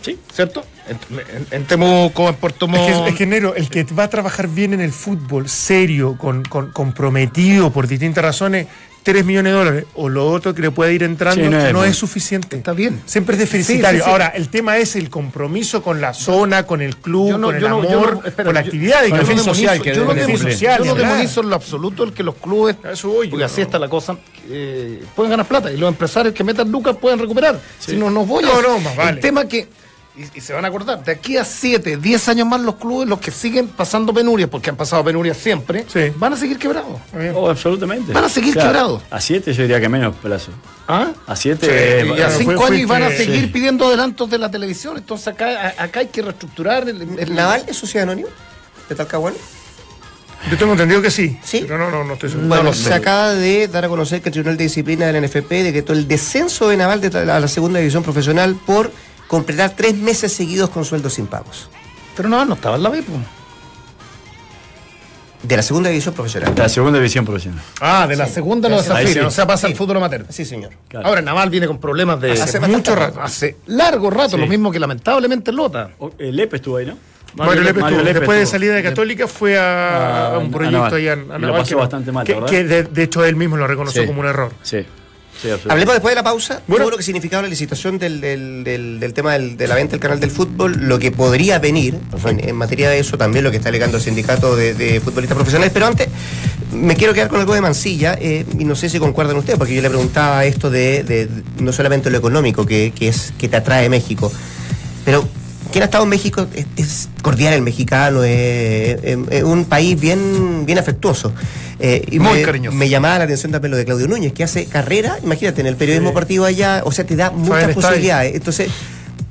Sí. ¿Cierto? En, en- en Temuco, en Puerto Montt. Es que, es que, Nero, el que va a trabajar bien en el fútbol, serio, con, con- comprometido por distintas razones, 3 millones de dólares, o lo otro que le puede ir entrando, Sí, no no, es suficiente. Está bien. Siempre es deficitario. Sí, sí, sí. Ahora, el tema es el compromiso con la zona, con el club, no- con el amor, no- espera, con la yo- actividad. con el fin social que yo no demonizo- cumplir. social, yo no ni hablar. demonizo en lo absoluto el que los clubes, eso voy yo, porque así ¿no? está la cosa, eh, pueden ganar plata y los empresarios que metan lucas pueden recuperar. Si no, no voy a... No, no, más vale. El tema que, y, y se van a acordar, de aquí a 7, 10 años más los clubes, los que siguen pasando penurias, porque han pasado penurias siempre, Sí. van a seguir quebrados. Oh, absolutamente. Van a seguir quebrados. A 7 yo diría que menos plazo. ¿Ah? A 7 Sí, Y a Bueno, cinco fue- años y van a seguir sí. pidiendo adelantos de la televisión. Entonces acá, a- acá hay que reestructurar el, el- ¿El Naval es sociedad anónima? ¿De Talcahuano? Yo tengo entendido que sí, Sí. pero no, no, no estoy seguro. Bueno, No, no se acaba de dar a conocer que el Tribunal de Disciplina del NFP decretó el descenso de Naval de la, a la segunda división profesional por completar tres meses seguidos con sueldos sin pagos. Pero no, no estaba en la B. pues. De la segunda división profesional. La segunda división profesional. Ah, de la segunda no Ahí desafía, sí. o sea, pasa Sí. al fútbol amateur. Sí, señor. Claro. Ahora Naval viene con problemas de Hace mucho rato. rato, hace largo rato, Sí. lo mismo que lamentablemente Lota. O- El Lepe estuvo ahí, ¿no? Mario Lepe Mario estuvo. Lepe Después de salida de Católica fue a, Ah, a un a proyecto Naval. ahí a, a Y lo Naval pasó que- bastante mal, que, ¿verdad? que de, de hecho él mismo lo reconoció Sí. como un error. Sí. Sí. Hablemos después de la pausa Bueno. todo lo que significaba la licitación del, del- del- del tema del- de la venta del canal del fútbol, lo que podría venir en, en materia de eso, también lo que está alegando el sindicato de, de futbolistas profesionales. Pero antes, me quiero quedar con algo de Mancilla, eh, y no sé si concuerdan ustedes, porque yo le preguntaba esto de, de- no solamente lo económico que, que es que te atrae México, pero quien ha estado en México es, es cordial el mexicano, es, es- es un país bien, bien afectuoso. Eh, y Muy me, cariñoso. me llamaba la atención también lo de Claudio Núñez, que hace carrera, imagínate, en el periodismo Sí. deportivo allá, o sea, te da muchas posibilidades. Entonces,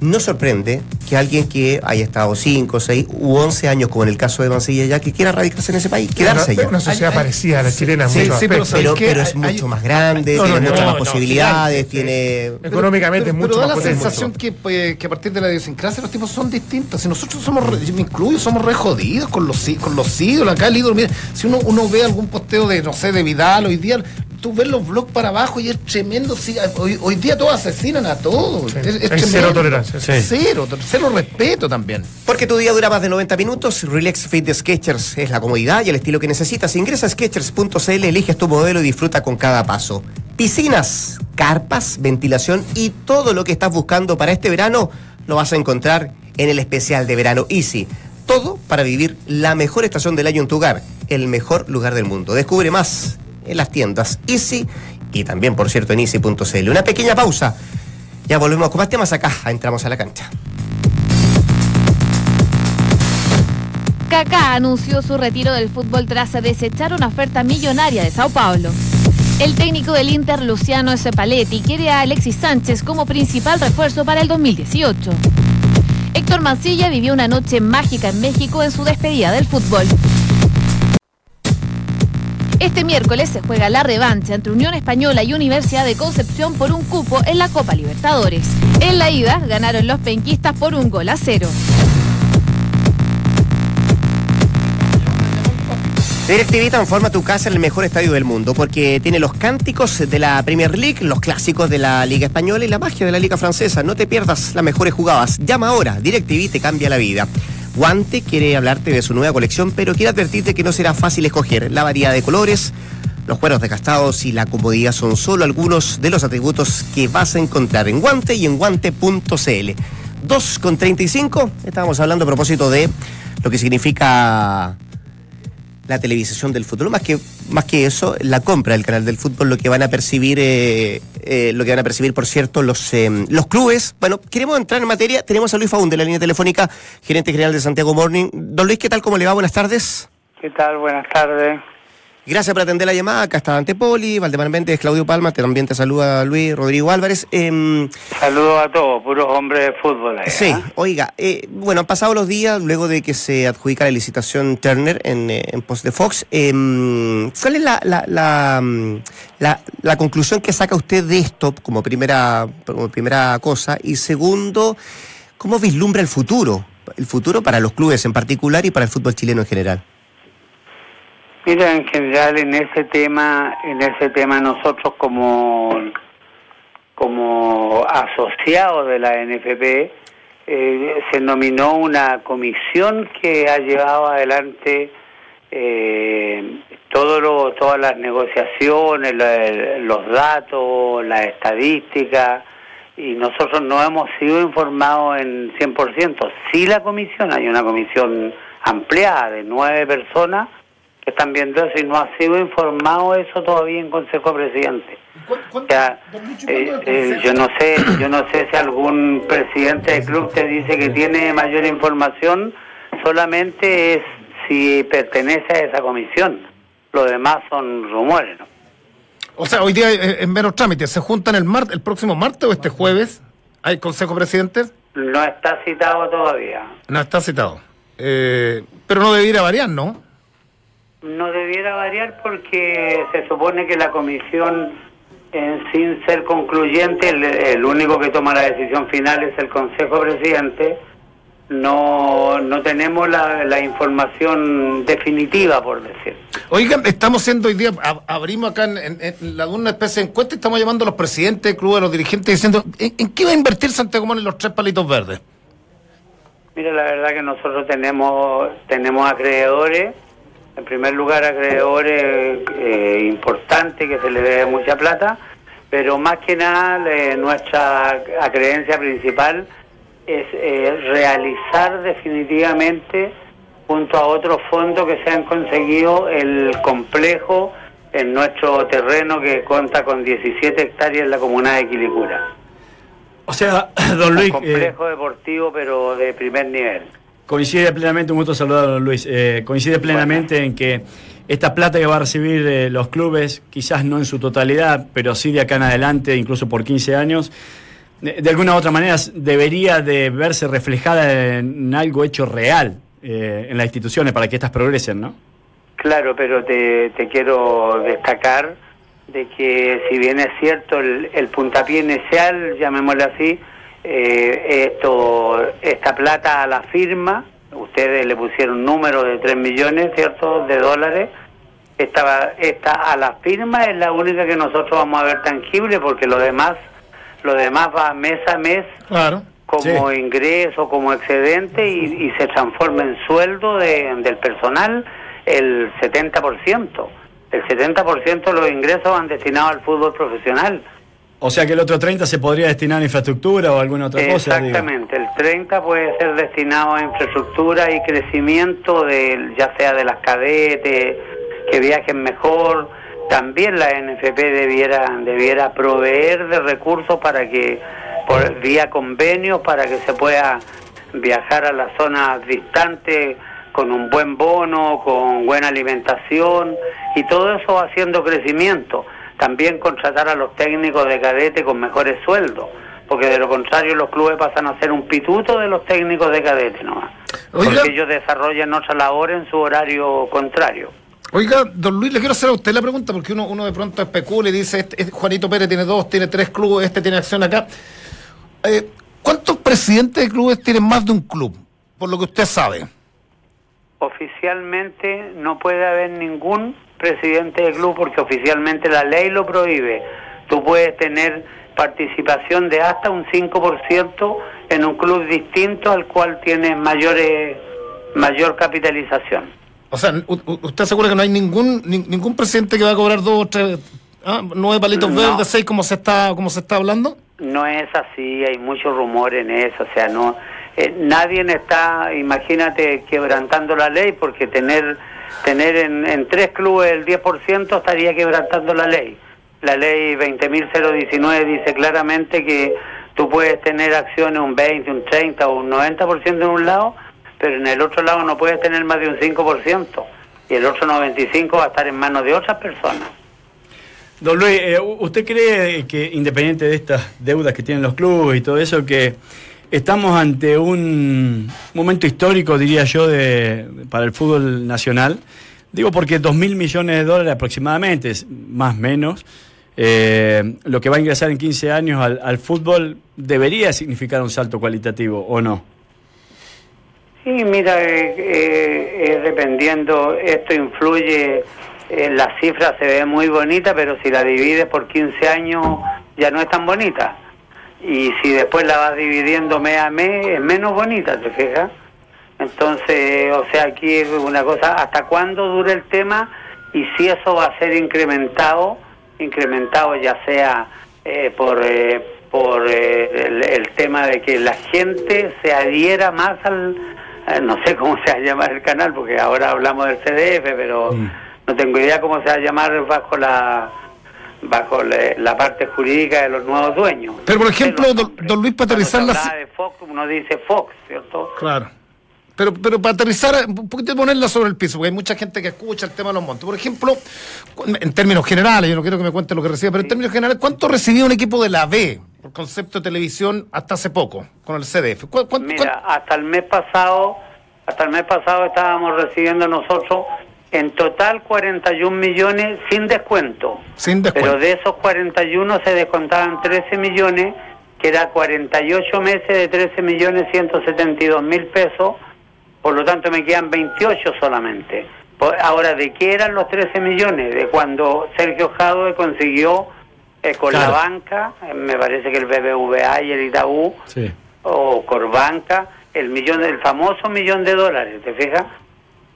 no sorprende que alguien que haya estado 5, 6 u 11 años, como en el caso de Mancilla ya, que quiera radicarse en ese país, quedarse allá. una sociedad parecida a la chilena en sí, sí, pero es mucho hay- más grande, No, tiene no, muchas no, más no, posibilidades, tiene... Económicamente es pero, mucho pero da más la potente. sensación que, pues, que a partir de la idiosincrasia los tipos son distintos. Si nosotros somos, re- yo me incluyo, somos re jodidos con los, con los ídolos. Acá el ídolo, mira, si uno, uno ve algún posteo de, no sé, de Vidal hoy día, tú ves los blogs para abajo y es tremendo. sí, hoy, hoy día todos asesinan a todos. Sí, Es, es tremendo. cero tolerancia, sí. Cero, cero respeto también. Porque tu día dura más de 90 minutos, Relax Fit de Sketchers es la comodidad y el estilo que necesitas. Ingresa a Sketchers.cl, eliges tu modelo y disfruta con cada paso. Piscinas, carpas, ventilación y todo lo que estás buscando para este verano lo vas a encontrar en el especial de verano Easy. Todo para vivir la mejor estación del año en tu hogar. el mejor lugar del mundo. Descubre más en las tiendas Easy y también, por cierto, en easy.cl. Una pequeña pausa. Ya volvemos con más temas acá. Entramos a la cancha. Kaká anunció su retiro del fútbol tras desechar una oferta millonaria de Sao Paulo. El técnico del Inter, Luciano Cepaletti, quiere a Alexis Sánchez como principal refuerzo para el 2018. Héctor Mancilla vivió una noche mágica en México en su despedida del fútbol. Este miércoles se juega la revancha entre Unión Española y Universidad de Concepción por un cupo en la Copa Libertadores. En la ida ganaron los penquistas por un gol a cero. DirecTV transforma tu casa en el mejor estadio del mundo porque tiene los cánticos de la Premier League, los clásicos de la Liga Española y la magia de la Liga Francesa. No te pierdas las mejores jugadas. Llama ahora. DirecTV te cambia la vida. Guante quiere hablarte de su nueva colección, pero quiere advertirte que no será fácil escoger. La variedad de colores, los cueros desgastados y la comodidad son solo algunos de los atributos que vas a encontrar en Guante y en guante.cl. 2 con 35, estábamos hablando a propósito de lo que significa la televisación del fútbol. Más que, más que eso, la compra del canal del fútbol, lo que van a percibir, eh, eh, lo que van a percibir, por cierto, los, eh, los clubes. Bueno, queremos entrar en materia. Tenemos a Luis Faúnde, la línea telefónica, gerente general de Santiago Morning. Don Luis, ¿qué tal? ¿Cómo le va? Buenas tardes. ¿Qué tal? Buenas tardes. Gracias por atender la llamada. Acá está Dante Poli, Valdemar Méndez, Claudio Palma, también te saluda Luis Rodrigo Álvarez. Eh, Saludos a todos, puros hombres de fútbol. Ahí, sí, ¿eh? oiga, eh, bueno, han pasado los días luego de que se adjudica la licitación Turner en, en post de Fox. Eh, ¿Cuál es la, la, la, mm, la, la conclusión que saca usted de esto como primera, como primera cosa? Y segundo, ¿cómo vislumbra el futuro? El futuro para los clubes en particular y para el fútbol chileno en general. Mira, en general en ese tema, en ese tema nosotros como como asociados de la NFP eh, se nominó una comisión que ha llevado adelante eh, todo lo, todas las negociaciones, la- los datos, las estadísticas y nosotros no hemos sido informados en 100%. Sí la comisión, hay una comisión ampliada de nueve personas que están viendo eso y no ha sido informado eso todavía en Consejo Presidente. O sea, eh, eh, yo no sé, yo no sé si algún presidente de club te dice que tiene mayor información, solamente es si pertenece a esa comisión. Lo demás son rumores, ¿no? O sea, hoy día eh, en menos trámites. ¿Se juntan el, mar, el próximo martes o este jueves? ¿Hay Consejo Presidente? No está citado todavía. No está citado. Eh, pero no debiera variar, ¿no? No debiera variar porque se supone que la comisión, en, sin ser concluyente, el, el único que toma la decisión final es el Consejo Presidente. No, no tenemos la, la información definitiva, por decir. Oigan, estamos haciendo hoy día, ab- abrimos acá en, en- en la una especie de encuesta y estamos llamando a los presidentes del club, a los dirigentes, diciendo, ¿en, en qué va a invertir Santiago Morning los tres palitos verdes? Mira, la verdad que nosotros tenemos tenemos acreedores, en primer lugar acreedores eh, importantes que se les debe mucha plata, pero más que nada eh, nuestra acreencia principal es eh, realizar definitivamente junto a otros fondos que se han conseguido el complejo en nuestro terreno que cuenta con 17 hectáreas en la comuna de Quilicura. O sea, *coughs* don Luis, Un eh, complejo deportivo pero de primer nivel. coincide plenamente, un gusto saludar a don Luis, eh, coincide plenamente en que esta plata que va a recibir eh, los clubes, quizás no en su totalidad, pero sí de acá en adelante, incluso por 15 años, de, alguna u otra manera debería de verse reflejada en algo hecho real eh, en las instituciones para que éstas progresen, ¿no? Claro, pero te, te quiero destacar de que si bien es cierto el, el puntapié inicial, llamémosle así, eh, esto, esta plata a la firma, ustedes le pusieron número de 3 millones, ¿cierto?, de dólares, esta, esta a la firma es la única que nosotros vamos a ver tangible porque lo demás, lo demás va mes a mes Claro. como Sí. ingreso, como excedente y, y se transforma en sueldo de- del personal el 70%. El 70% de los ingresos van destinados al fútbol profesional. O sea que el otro 30 se podría destinar a infraestructura o alguna otra cosa. digo. Exactamente, el 30 puede ser destinado a infraestructura y crecimiento, de, ya sea de las cadetes, que viajen mejor. También la NFP debiera, debiera proveer de recursos para que, por vía convenios, para que se pueda viajar a las zonas distantes con un buen bono, con buena alimentación y todo eso haciendo crecimiento. También contratar a los técnicos de cadete con mejores sueldos, porque de lo contrario los clubes pasan a ser un pituto de los técnicos de cadete nomás. Oiga. Porque ellos desarrollan otra labor en su horario contrario. Oiga, don Luis, le quiero hacer a usted la pregunta porque uno, uno de pronto especula y dice, este, este Juanito Pérez tiene dos, tiene tres clubes, este tiene acción acá. Eh, ¿Cuántos presidentes de clubes tienen más de un club? Por lo que usted sabe. Oficialmente no puede haber ningún presidente de club porque oficialmente la ley lo prohíbe. Tú puedes tener participación de hasta un 5% en un club distinto al cual tienes mayores, mayor capitalización. O sea, ¿usted asegura que no hay ningún ni- ningún presidente que va a cobrar dos o tres, ah, nueve palitos No. verdes, seis, como se está como se está hablando? No es así, hay mucho rumor en eso, o sea, no eh, nadie está, imagínate, quebrantando la ley porque tener tener en, en tres clubes el 10% estaría quebrantando la ley. La ley 20.019 dice claramente que tú puedes tener acciones un 20, un 30 o un 90% en un lado, pero en el otro lado no puedes tener más de un 5% y el otro 95 va a estar en manos de otras personas. Don Luis, eh, ¿usted cree que independiente de estas deudas que tienen los clubes y todo eso, que estamos ante un momento histórico, diría yo, de, para el fútbol nacional? Digo porque dos mil millones de dólares aproximadamente, más o menos, eh, lo que va a ingresar en 15 años al fútbol debería significar un salto cualitativo, ¿o no? Sí, mira, eh, eh, eh, dependiendo, esto influye, eh, la cifra se ve muy bonita, pero si la divides por 15 años ya no es tan bonita. Y si después la vas dividiendo mes a mes, es menos bonita, ¿te fijas? Entonces, o sea, aquí es una cosa, ¿hasta cuándo dura el tema? Y si eso va a ser incrementado, incrementado ya sea por, por eh, el, el tema de que la gente se adhiera más al, no sé cómo se va a llamar el canal, porque ahora hablamos del CDF, pero no tengo idea cómo se va a llamar bajo la bajo la, la parte jurídica de los nuevos dueños. Pero, por ejemplo, don- don Luis, para aterrizar hablaba de Fox, uno dice Fox, ¿cierto? Claro. Pero, pero para aterrizar, un poquito ponerla sobre el piso, porque hay mucha gente que escucha el tema de los montes. Por ejemplo, en términos generales, yo no quiero que me cuente lo que recibe, pero en términos generales, ¿cuánto recibía un equipo de la B, por concepto de televisión, hasta hace poco, con el CDF? ¿Cu- cuánto- Mira, hasta el mes pasado, hasta el mes pasado estábamos recibiendo nosotros en total 41 millones sin descuento. Sin descuento. Pero de esos 41 se descontaban 13 millones, que era 48 meses de 13 millones 172 mil pesos, por lo tanto me quedan 28 solamente. Ahora, ¿de qué eran los 13 millones? De cuando Sergio Jadwe consiguió eh, con Claro. la banca, eh, me parece que el BBVA y el Itaú, Sí. o Corbanca, el millón, el famoso millón de dólares, ¿te fijas?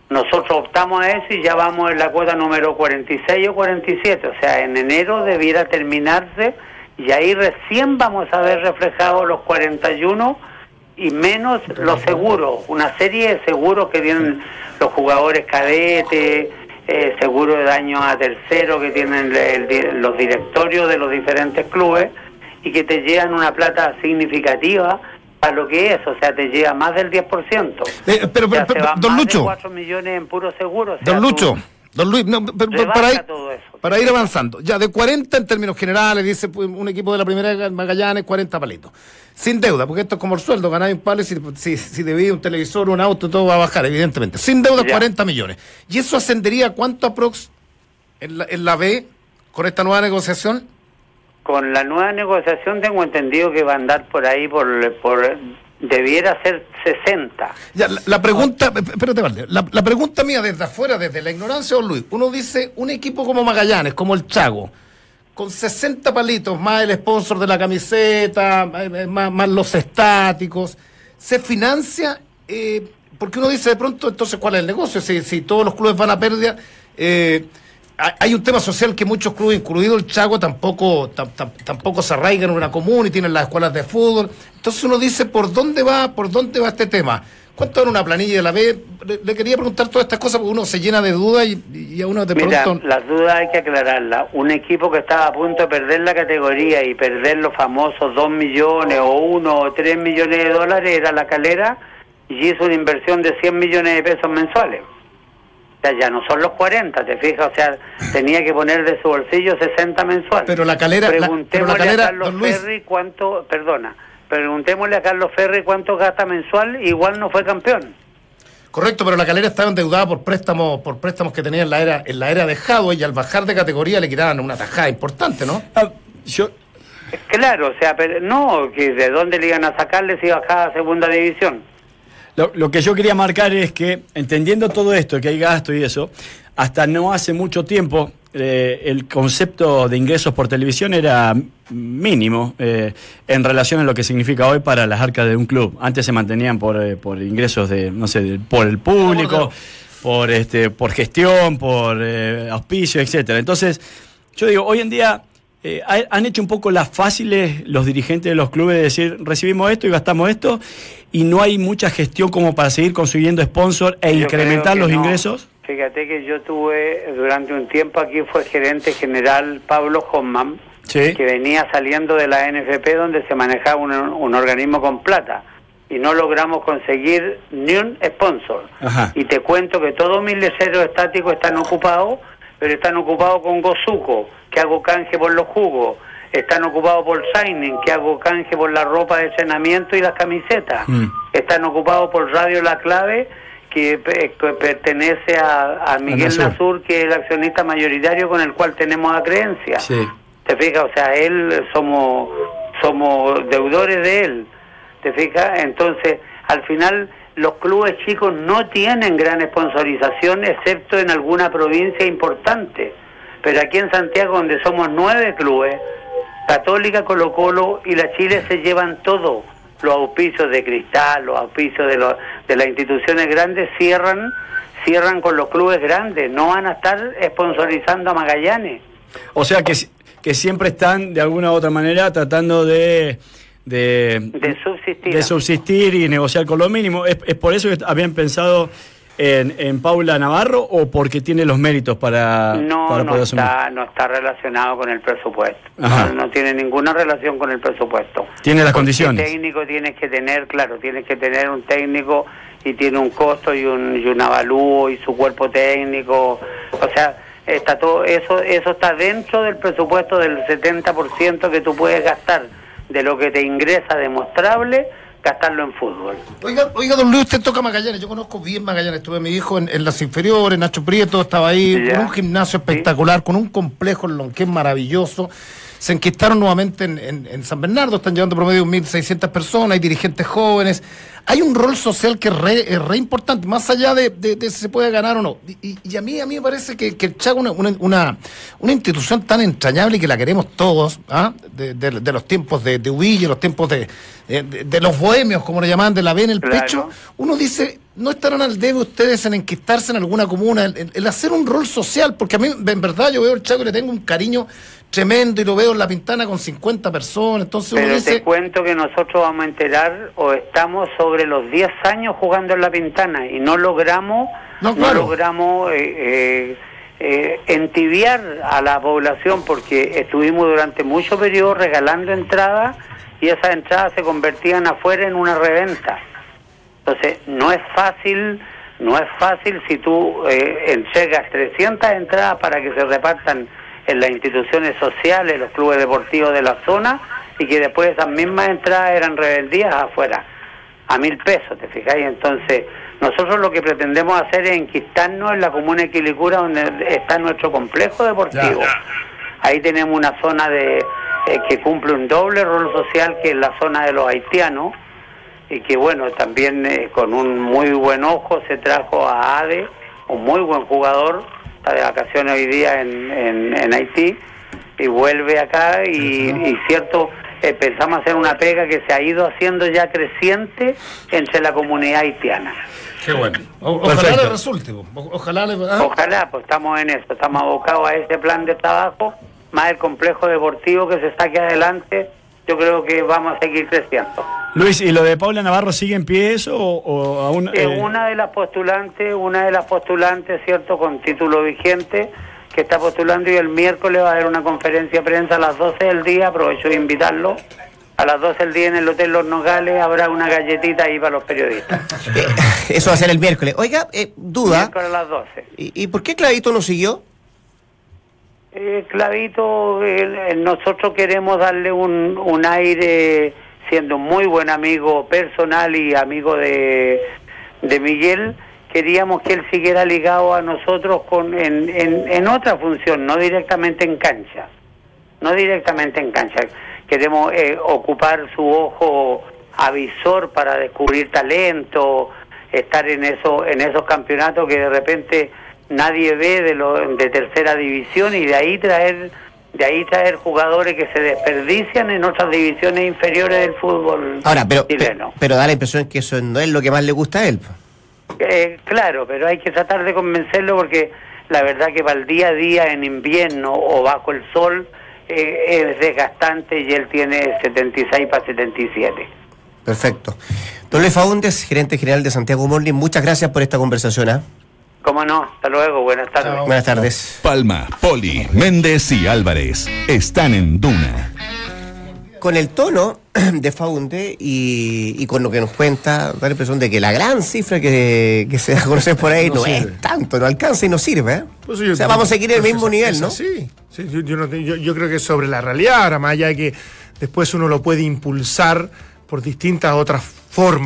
Nosotros optamos a eso y ya vamos en la cuota número 46 o 47, o sea, en enero debiera terminarse y ahí recién vamos a ver reflejados los 41 y menos los seguros, una serie de seguros que tienen los jugadores cadetes, eh, seguro de daño a tercero que tienen el los directorios de los diferentes clubes y que te llevan una plata significativa a lo que es, o sea, te llega más del 10%. Eh, pero, O sea, pero, pero, van don Lucho, 4 millones en puro seguro. o sea, don Lucho, don Luis, no, pero- pero para, eso. Para ir avanzando, ya de 40 en términos generales, dice pues, un equipo de la primera Magallanes, 40 palitos. Sin deuda, porque esto es como el sueldo, ganáis un palo y si, si, si debía un televisor, un auto, todo va a bajar, evidentemente. Sin deuda, Ya. 40 millones. ¿Y eso ascendería a cuánto aprox en la, en la B con esta nueva negociación? Con la nueva negociación tengo entendido que va a andar por ahí, por, por debiera ser 60. Ya, la, pregunta, espérate, Valde, la, la pregunta mía desde afuera, desde la ignorancia, don Luis, uno dice, un equipo como Magallanes, como el Chago, con 60 palitos, más el sponsor de la camiseta, eh, más, más los estáticos, ¿se financia? Eh, porque uno dice de pronto, entonces, ¿cuál es el negocio? Si, si todos los clubes van a pérdida, eh, hay- un tema social que muchos clubes, incluido el Chaco, tampoco, tam- tam- tampoco se arraigan en una comuna y tienen las escuelas de fútbol. Entonces uno dice, ¿por dónde va, por dónde va este tema? ¿Cuánto era una planilla de la B? Le, le quería preguntar todas estas cosas porque uno se llena de dudas y, y a uno de Mira, pronto... las dudas hay que aclararlas. Un equipo que estaba a punto de perder la categoría y perder los famosos 2 millones o 1 o 3 millones de dólares era la calera y hizo una inversión de 100 millones de pesos mensuales. O sea, ya no son los 40, ¿te fijas? O sea, tenía que poner de su bolsillo 60 mensuales. Pero la calera- la- pero la Preguntémosle calera, a Carlos don Luis- Ferri cuánto, perdona, preguntémosle a Carlos Ferri cuánto gasta mensual, igual no fue campeón. Correcto, pero la calera estaba endeudada por préstamos, por préstamos que tenía en la era, en la era de Jadwe y al bajar de categoría le quitaban una tajada importante, ¿no? Ah, yo, Claro, o sea, pero no, que de dónde le iban a sacarle si bajaba a segunda división. Lo, lo que yo quería marcar es que, entendiendo todo esto, que hay gasto y eso, hasta no hace mucho tiempo eh, el concepto de ingresos por televisión era mínimo eh, en relación a lo que significa hoy para las arcas de un club. Antes se mantenían por, eh, por ingresos de, no sé, de- por el público, por este, por gestión, por auspicio, etcétera. Entonces, yo digo, hoy en día eh, ha- han hecho un poco las fáciles los dirigentes de los clubes de decir recibimos esto y gastamos esto y no hay mucha gestión como para seguir consiguiendo sponsor e Yo incrementar los no. ingresos. Fíjate que yo tuve durante un tiempo aquí fue gerente general Pablo Hoffman, Sí. que venía saliendo de la NFP donde se manejaba un, un organismo con plata y no logramos conseguir ni un sponsor. Ajá. Y te cuento que todos mis leseros estáticos están ocupados, pero están ocupados con Gozuco, que hago canje por los jugos. Están ocupados por Signing, que hago canje por la ropa de entrenamiento y las camisetas. Mm. Están ocupados por Radio La Clave, que, que pertenece a, a Miguel Nasur. Que es el accionista mayoritario con el cual tenemos la creencia. Sí. ¿Te fijas? O sea, él somos somos deudores de él. ¿Te fijas? Entonces, al final los clubes chicos no tienen gran sponsorización excepto en alguna provincia importante. Pero aquí en Santiago, donde somos nueve clubes, Católica, Colo Colo y la Chile se llevan todo. Los auspicios de Cristal, los auspicios de, de las instituciones grandes cierran cierran con los clubes grandes. No van a estar sponsorizando a Magallanes. O sea que, que siempre están de alguna u otra manera tratando de, de, De subsistir. de subsistir y negociar con lo mínimo. ¿Es, es por eso que habían pensado en, en Paula Navarro o porque tiene los méritos para, No, para no poder asumir? está, no está relacionado con el presupuesto. No, no tiene ninguna relación con el presupuesto. Tiene las Porque condiciones. técnico tienes que tener, claro, tienes que tener un técnico y tiene un costo y un, y un avalúo y su cuerpo técnico. O sea, está todo eso eso está dentro del presupuesto del 70% que tú puedes gastar de lo que te ingresa demostrable, gastarlo en fútbol. Oiga, oiga, don Luis, usted toca Magallanes. Yo conozco bien Magallanes. Tuve a mi hijo en, en las inferiores, Nacho Prieto estaba ahí, Ya. con un gimnasio espectacular, con un complejo en Lonquén maravilloso. Se enquistaron nuevamente en, en- en San Bernardo, están llevando promedio 1.600 personas, hay dirigentes jóvenes. Hay un rol social que es re, es re importante, más allá de, de- de si se puede ganar o no. Y, a mí a mí me parece que, que el Chaco es una, una, institución tan entrañable y que la queremos todos, ¿ah? de, los tiempos de, de los tiempos de, de, los bohemios, como le llamaban, de la B en el Claro. pecho. Uno dice, no estarán al debe ustedes en enquistarse en alguna comuna, en hacer un rol social, porque a mí, en verdad, yo veo al Chaco y le tengo un cariño tremendo y lo veo en la pintana con 50 personas. Entonces uno dice, te cuento que nosotros vamos a enterar o estamos sobre los 10 años jugando en la pintana y no logramos, No, claro. logramos eh, eh, eh, entibiar a la población porque estuvimos durante mucho periodo regalando entradas y esas entradas se convertían afuera en una reventa. Entonces, no es fácil, no es fácil si tú eh, entregas 300 entradas para que se repartan en las instituciones sociales, los clubes deportivos de la zona, y que después esas mismas entradas eran rebeldías afuera, a mil pesos, ¿te fijáis? Entonces, nosotros lo que pretendemos hacer es enquistarnos en la comuna de Quilicura, donde está nuestro complejo deportivo. Ahí tenemos una zona de eh, que cumple un doble rol social que es la zona de los haitianos y que bueno, también eh, con un muy buen ojo se trajo a Ade, un muy buen jugador, está de vacaciones hoy día en, en, en Haití y vuelve acá y, y cierto, eh, pensamos hacer una pega que se ha ido haciendo ya creciente entre la comunidad haitiana. Qué bueno. O- ojalá Perfecto. le resulte. O- ojalá le. ¿ah? Ojalá, pues estamos en eso, estamos abocados a ese plan de trabajo, más el complejo deportivo que se saque adelante, yo creo que vamos a seguir creciendo. Luis, ¿y lo de Paula Navarro sigue en pie eso o, o aún...? Es eh, una de las postulantes, una de las postulantes, ¿cierto?, con título vigente, que está postulando y el miércoles va a haber una conferencia de prensa a las 12 del día, aprovecho de invitarlo. A las 12 del día en el Hotel Los Nogales habrá una galletita ahí para los periodistas. *laughs* Eso va a ser el miércoles. Oiga, eh, duda. Miércoles a las 12. ¿Y, y por qué Clavito no siguió? Eh, Clavito, nosotros queremos darle un, un aire, siendo muy buen amigo personal y amigo de, de Miguel, queríamos que él siguiera ligado a nosotros con, en, en, en otra función, no directamente en cancha, no directamente en cancha. Queremos eh, ocupar su ojo avisor para descubrir talento, estar en eso, en esos campeonatos que de repente nadie ve de lo, de tercera división y de ahí traer de ahí traer jugadores que se desperdician en otras divisiones inferiores del fútbol Ahora, pero, pe- chileno. pero da la impresión que eso no es lo que más le gusta a él. Eh, claro, pero hay que tratar de convencerlo porque la verdad que para el día a día en invierno o bajo el sol eh, es desgastante y él tiene 76 para 77. Perfecto. Don Luis Faúndez, gerente general de Santiago Morning, muchas gracias por esta conversación. ¿ah? ¿Cómo no? Hasta luego, buenas tardes. Buenas tardes. Palma, Poli, Méndez y Álvarez están en Duna. Con el tono *clears throat* de Faunde y, y con lo que nos cuenta, da la impresión de que la gran cifra que, que se da a conocer por ahí no, es tanto, no alcanza y no sirve. ¿eh? Pues yo- o sea, vamos a seguir en el pues mismo nivel, ¿no? así. Sí, yo, yo yo- yo creo que es sobre la realidad, ahora más allá de que después uno lo puede impulsar por distintas otras formas,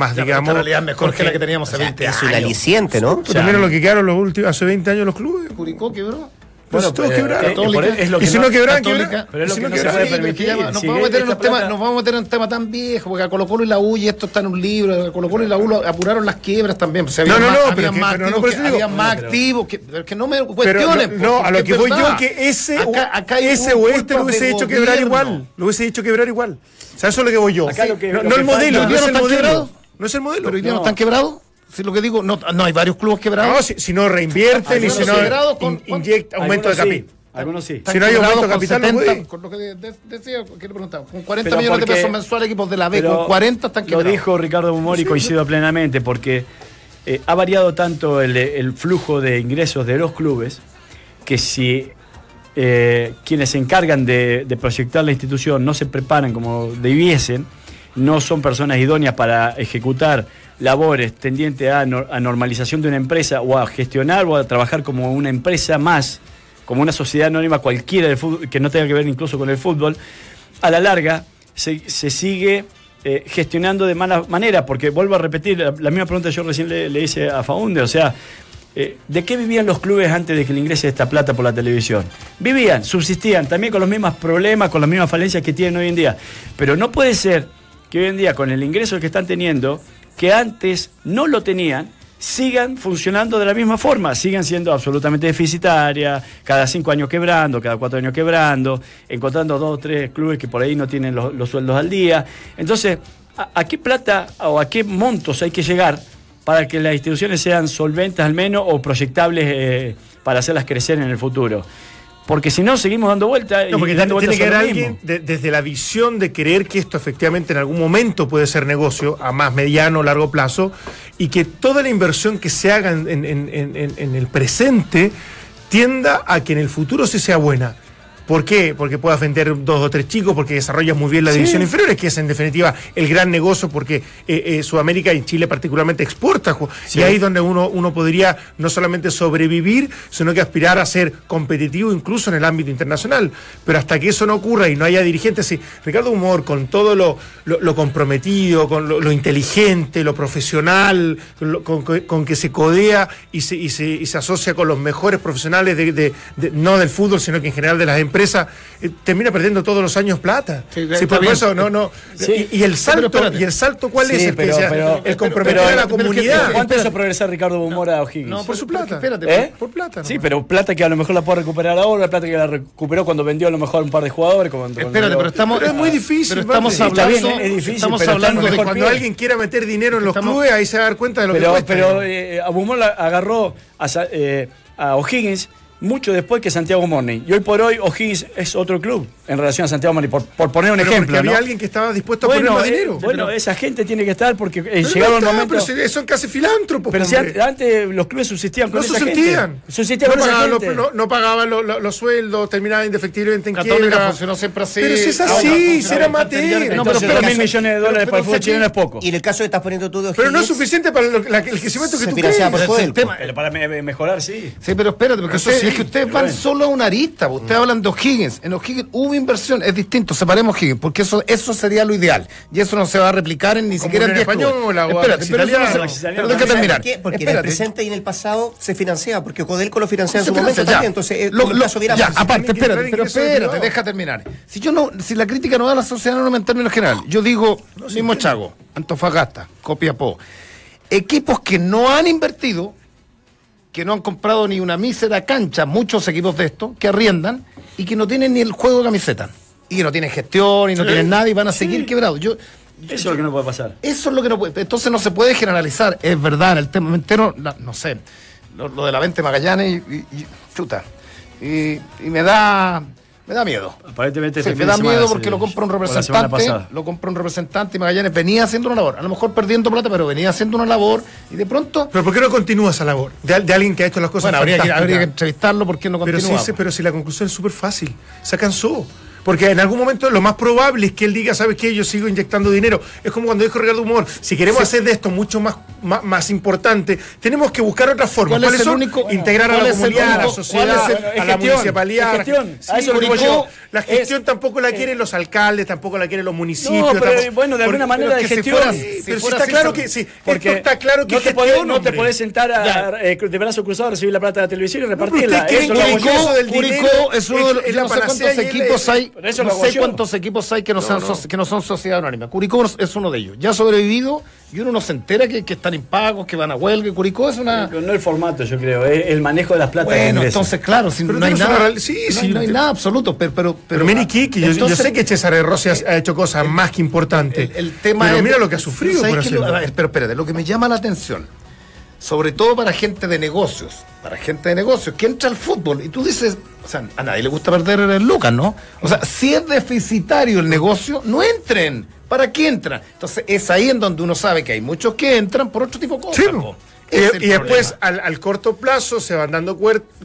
Ya, pero digamos. realidad es mejor que la que teníamos hace O sea, 20 es años. un aliciente, ¿no? Pero también lo que quedaron los últimos, hace 20 años los clubes. Curicó quebró. Pues Bueno, todos pero, quebraron. eh, es lo y que si no- no quebraron, Católica, quebraron. pero es lo Y si que no no se puede pero que ya permitir. nos, Si vamos a meter en un tema, plata- nos vamos a meter en un tema tan viejo, porque a Colo Colo y la U, y esto está en un libro, a Colo Colo y la U lo apuraron las quiebras también. pues, había No, no, más, no, había pero que- más pero no, activos, por eso que, digo- había más pero- activos, que, que no me Pero cuestionen. no, a lo que voy yo que ese, Acá- acá ese oeste lo hubiese hecho quebrar igual. Lo hubiese hecho quebrar igual. O sea, eso es lo que voy yo. Que- no, que el modelo, es el ¿Están modelo. quebrados? No es el modelo. Pero hoy día no No. están quebrados. Si lo que digo, no, no hay varios clubes quebrados. No, si, si no reinvierten y si no in- inyecta aumento de Algunos sí, capital. Algunos sí. Si no hay aumento de con capital, no 70, puede. con lo que de- de- decía, que le preguntaba, con 40 Pero millones de pesos mensuales equipos de la B, con 40 están Lo quebrados. dijo Ricardo Humor y coincido plenamente, porque eh, ha variado tanto el, el flujo de ingresos de los clubes que si eh, quienes se encargan de, de proyectar la institución no se preparan como debiesen, no son personas idóneas para ejecutar labores tendientes a, nor- a normalización de una empresa o a gestionar o a trabajar como una empresa más, como una sociedad anónima cualquiera del fútbol, que no tenga que ver incluso con el fútbol, a la larga se, sigue eh, gestionando de mala manera, porque vuelvo a repetir la, misma pregunta que yo recién le, le hice a Faunde, o sea, eh, ¿de qué vivían los clubes antes de que le ingrese esta plata por la televisión? Vivían, subsistían, también con los mismos problemas, con las mismas falencias que tienen hoy en día, pero no puede ser que hoy en día con el ingreso que están teniendo, que antes no lo tenían, sigan funcionando de la misma forma, sigan siendo absolutamente deficitarias, cada cinco años quebrando, cada cuatro años quebrando, encontrando dos o tres clubes que por ahí no tienen los, sueldos al día. Entonces, ¿a, a qué plata o a qué montos hay que llegar para que las instituciones sean solventes al menos o proyectables eh, para hacerlas crecer en el futuro? Porque si no, seguimos dando vueltas No, porque dando tiene que haber alguien de- desde la visión de creer que esto efectivamente en algún momento puede ser negocio a más mediano o largo plazo y que toda la inversión que se haga en, en- en- en- en el presente tienda a que en el futuro sí sea buena. ¿Por qué? Porque puedas vender dos o tres chicos, porque desarrollas muy bien la división inferior, que es en definitiva el gran negocio, porque eh, eh, Sudamérica y Chile particularmente exporta. Y ahí es donde uno, uno podría no solamente sobrevivir, sino que aspirar a ser competitivo incluso en el ámbito internacional. Pero hasta que eso no ocurra y no haya dirigentes, sí, Ricardo Humor, con todo lo, lo- lo comprometido, con lo, lo inteligente, lo profesional, con, lo- con- con que se codea y se, y se, y se asocia con los mejores profesionales, de, de- de- no del fútbol, sino que en general de las empresas, empresa eh, termina perdiendo todos los años plata. Sí, Sí, por bien. eso no, no. Sí. Y, y el salto, y el salto ¿cuál es? Sí, El, que pero- sea- pero- el comprometer a la comunidad. ¿Cuánto hizo progresar Ricardo Bumora a O'Higgins? No, por su plata. espérate, ¿Eh? Por plata. Sí, pero plata que a lo mejor la puede recuperar ahora, plata que la recuperó cuando vendió a lo mejor un par de jugadores. Cuando, cuando Espérate, dio- pero estamos. Pero es muy difícil, Pero estamos hablando. bien, es difícil, estamos pero hablando de Cuando pie. alguien quiera meter dinero en los Estamos- clubes, ahí se va a dar cuenta de lo que Pero, cuesta. pero eh, a Bumón la agarró eh, a O'Higgins mucho después que Santiago Morning. Y hoy por hoy O'Higgins es otro club en relación a Santiago Morning, por, por poner un Pero ejemplo. porque había alguien que estaba dispuesto a bueno, poner más eh, dinero. bueno, Pero- esa gente tiene que estar porque eh, pero llegaron no el está, momento. pero si son casi filántropos. Pero si antes, antes los clubes subsistían con no esa subsistían. gente. Subsistían no, con pagaban gente. no, no pagaban los, sueldos, terminaban indefectiblemente en Católica quiebra. funcionó siempre así. Pero si es así, funciona si era bastante Mate. bien. No, pero mil millones de dólares pero para el fútbol chileno es poco. Y en el caso que estás poniendo tú de Pero no es suficiente para lo- la- el crecimiento que Se tú crees. para me- mejorar, sí. Sí, pero espérate, porque Eso ustedes, sí, es que ustedes van solo a una arista. Ustedes hablan de O'Higgins. En O'Higgins hubo inversión, es distinto. Separemos O'Higgins, porque eso, eso sería lo ideal. Y eso no se va a replicar en ni Como siquiera en Unión 10 clubes. Española o Espérate, pero no Italiano. se- Italiano pero deja ¿Sabes terminar. por? Porque en el presente y en el pasado se financiaba, porque Codelco lo financia en su momento ya. también. Entonces, eh, Lo- Viera ya, Marx. aparte, espérate, pero espérate, deja terminar. Si yo no, si la crítica no da a la sociedad anónima en términos generales, yo digo, mismo Chago, Antofagasta, Copiapó, equipos que no han invertido, que no han comprado ni una mísera cancha, muchos equipos de estos, que arriendan y que no tienen ni el juego de camiseta. Y que no tienen gestión y no tienen nada y van a seguir quebrados. Yo, Eso es lo que no puede pasar. eso es lo que no puede. Entonces no se puede generalizar. Es verdad, en el tema entero, no sé, lo, lo de la 20 Magallanes y, y- y- chuta. Y, y me da me da miedo. Aparentemente Sí, este me da miedo se- porque lo compra un o la semana representante, pasada. lo compra un representante y Magallanes venía haciendo una labor, a lo mejor perdiendo plata, pero venía haciendo una labor y de pronto, Pero ¿por qué no continúa esa labor? De, de alguien que ha hecho las cosas bueno, habría que, habría que entrevistarlo porque no Pero continúa. sí, sí, pero si la conclusión es súper fácil, se cansó. Porque en algún momento lo más probable es que él diga, ¿sabes qué? Yo sigo inyectando dinero. Es como cuando dijo Ricardo Humor, si queremos hacer de esto mucho más, más, más importante, tenemos que buscar otras formas. ¿Cuál es ¿Cuáles el único- Integrar a la comunidad, a la sociedad, a la gestión, municipalidad. Sí. La gestión Es- tampoco la eh, quieren los alcaldes, tampoco la quieren los municipios. No, pero bueno, de alguna manera de gestión. Sí, pero está claro que sí, Porque está claro que no te, podés, no sentar a- eh, de brazo cruzado a recibir la plata de la televisión y repartirla. ustedes creen que Curicó es uno de los, no sé cuántos equipos hay, eso no sé yo. cuántos equipos hay que no, sean soci- que no son sociedad anónima. Curicó es uno de ellos. Ya ha sobrevivido y uno no se entera que, que están impagos, que van a huelga. Curicó es una. Pero no el formato, yo creo, es el manejo de las platas. que Bueno, entonces, claro, si no hay nada. sí, no, sí, hay, no hay te- nada absoluto, pero. Pero, Pero mira, Kiki, yo, sé que César de Rossi ha, ha hecho cosas más que importantes. El, el tema pero es- mira lo que ha sufrido ¿sabes por lo- hacerlo. ver, pero espérate, lo que me llama la atención, sobre todo para gente de negocios, para gente de negocios, que entra al fútbol y tú dices, o sea, a nadie le gusta perder el Lucas, ¿no? O sea, si es deficitario el negocio, no entren. ¿Para qué entran? Entonces es ahí en donde uno sabe que hay muchos que entran por otro tipo de cosas. Sí, po. Y, y después, al, al corto plazo, se van dando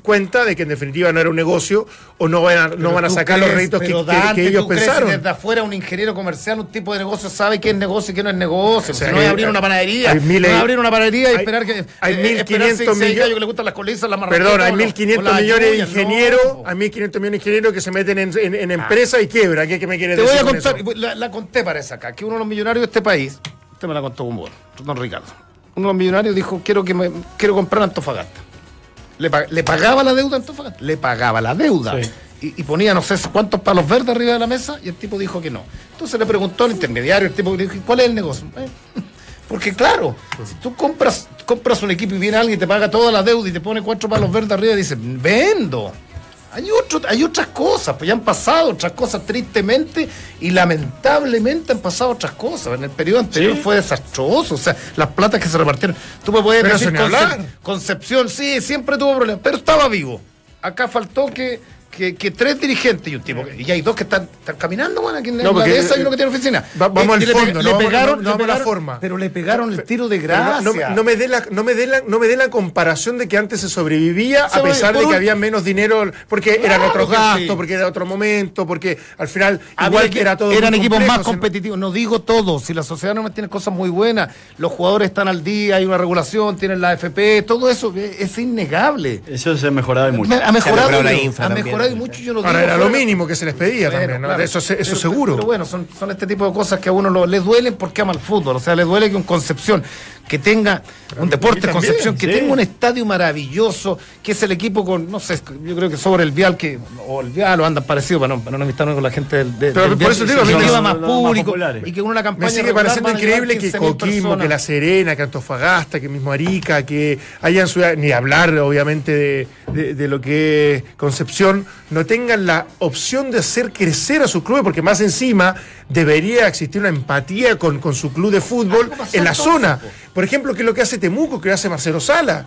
cuenta de que en definitiva no era un negocio o no van a, no van a sacar los crees, réditos que, que- que ellos ¿tú crees si pensaron. desde afuera un ingeniero comercial, un tipo de negocio sabe qué es negocio y qué no es negocio. O sea, no es abrir una panadería, hay miles- no es abrir una panadería y hay- esperar que hay eh, 1.500 esperar si- si hay millones- que le gustan las colisas, las Perdón, hay o los- 1.500 o las millones de ingenieros, no, hay 1.500 millones de ingenieros que se meten en, en- en empresas y quiebran. ¿Qué, qué me quieres Te voy decir a con contar, la, la conté parece acá, que uno de los millonarios de este país, usted me la contó con vos, don Ricardo, uno de los millonarios dijo, quiero que me quiero comprar Antofagasta. Le, le pagaba la deuda a Antofagasta, le pagaba la deuda. Sí. Y, y ponía no sé cuántos palos verdes arriba de la mesa y el tipo dijo que no. Entonces le preguntó al intermediario, el tipo dijo, ¿cuál es el negocio? Eh, *laughs* porque claro, si tú compras, compras un equipo y viene alguien y te paga toda la deuda y te pone cuatro palos verdes arriba y dices, vendo. Hay, otro, hay otras cosas, pues ya han pasado otras cosas tristemente y lamentablemente han pasado otras cosas. En el periodo anterior fue desastroso, o sea, las platas que se repartieron. Tú me puedes Pero decir hablar. Concepción, sí, siempre tuvo problemas, pero estaba vivo. Acá faltó que, que, que tres dirigentes y un tipo. Y hay dos que están, están caminando, bueno, aquí en No, la porque, de esa hay eh, uno que tiene oficina. va- vamos Y- y al le fondo, le no vamos- pegaron, no- no le la forma. Pero le pegaron el tiro de gracia. No, no me dé la, no me dé la, no me dé la comparación de que antes se sobrevivía Se a pesar de que había menos dinero, porque eran Claro otros que gastos, sí. porque era otro momento, porque al final Había igual que- era todo eran equipos complejo, más competitivos. No digo todo. Si la sociedad no tiene cosas muy buenas, los jugadores están al día, hay una regulación, tienen la AFP, todo eso es, innegable. Eso se ha mejorado mucho. Ha mejorado, mejorado la infra ha también. Y. Yo Ahora digo era lo mínimo que se les pedía Bueno, también, ¿no? claro. Eso, eso Pero- seguro. Pero bueno, son, son este tipo de cosas que a uno lo- le duelen porque ama el fútbol. O sea, le duele que un Concepción que tenga un deporte Concepción, que sí. tenga un estadio maravilloso, que es el equipo con, no sé, yo creo que sobre el Vial, que, o el Vial o andan parecido para no, para no amistarme con la gente del, del- Pero del por eso digo, que lleva más público y que con una campaña Me sigue regular pareciendo increíble que 15.000 Coquimbo, que La Serena, que Antofagasta, que mismo Arica, que hayan ciudades, ni hablar obviamente de, de- de lo que es Concepción, no tengan la opción de hacer crecer a su club, porque más encima debería existir una empatía con, con su club de fútbol pasó en la zona. po. Por ejemplo, que es lo que hace Temuco, que hace Marcelo Sala.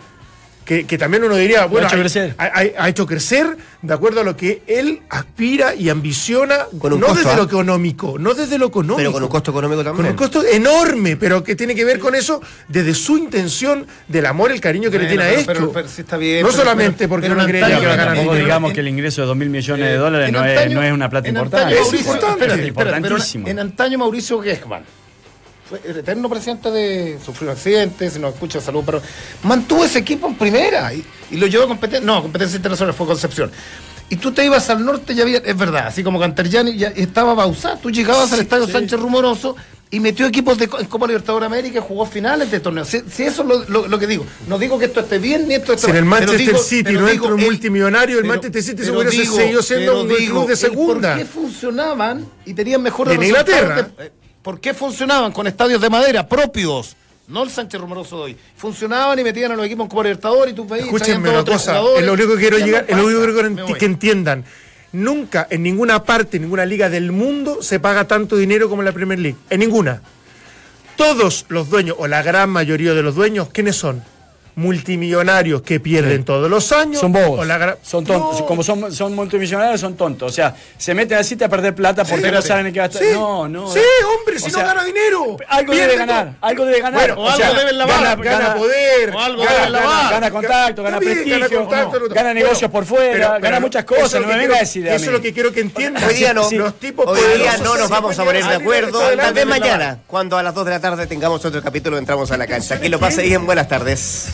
Que, que también uno diría, bueno, ha hecho crecer. ha- ha- ha hecho crecer de acuerdo a lo que él aspira y ambiciona, Con un no costo, desde ¿ah? lo económico, no desde lo económico. Pero con un costo económico también. Con un costo enorme, pero que tiene que ver con eso, desde su intención, del amor, el cariño que le tiene a esto. pero- pero sí está bien, no pero- solamente pero- porque no antaño que va a ganar también- Tampoco dinero. digamos en- que el ingreso de 2 mil millones de dólares En no, es, no es una plata importante. antaño Es importante. pero Importantísimo. En antaño Mauricio Gechman fue el eterno presidente de sufrió un accidente, si no escucha salud, pero mantuvo ese equipo en primera y, y lo llevó a competencia, no, competencia internacional fue Concepción. Y tú te ibas al norte y había, es verdad, así como Canterjani ya estaba Bausá, tú llegabas al estadio Sánchez Rumoroso y metió equipos de en Copa Libertadores América y jugó finales de torneos. Si, si eso es lo, lo- lo que digo, no digo que esto esté bien ni esto esté Si en el mal, Manchester digo- City no entra un multimillonario, el pero- Manchester City se digo- siguió siendo un club de segunda. ¿Por qué funcionaban y tenían mejores resultados Inglaterra. de- eh, ¿Por qué funcionaban con estadios de madera propios? No el Sánchez Rumoroso de hoy. Funcionaban y metían a los equipos Copa Libertadores y tú veías. Escúchenme una cosa, es lo único que quiero llegar, no es lo único que que entiendan. Nunca, en ninguna parte, en ninguna liga del mundo, se paga tanto dinero como en la Premier League. En ninguna. Todos los dueños, o la gran mayoría de los dueños, ¿quiénes son? Multimillonarios que pierden todos los años. Son bobos. la Son tontos. No. Como son, son multimillonarios, son tontos. O sea, se meten sitio a perder plata porque no saben en qué gastar. Sí, No, no. Sí, hombre, si O no sea, gana dinero. Algo debe ganar. todo. Algo debe ganar. Bueno, o algo deben lavar. Gana, gana poder. O algo gana, deben lavar. gana- Gana contacto, gana bien, prestigio, contacto, no. Gana negocios por fuera, pero- gana pero muchas cosas, lo no que me quiero- venga a decir a Eso es lo que quiero que entiendan. Hoy día no, Los tipos hoy día no nos vamos a poner de acuerdo. Tal vez mañana, cuando a las 2 de la tarde tengamos otro capítulo, entramos a la cancha. Que lo pase bien, buenas tardes.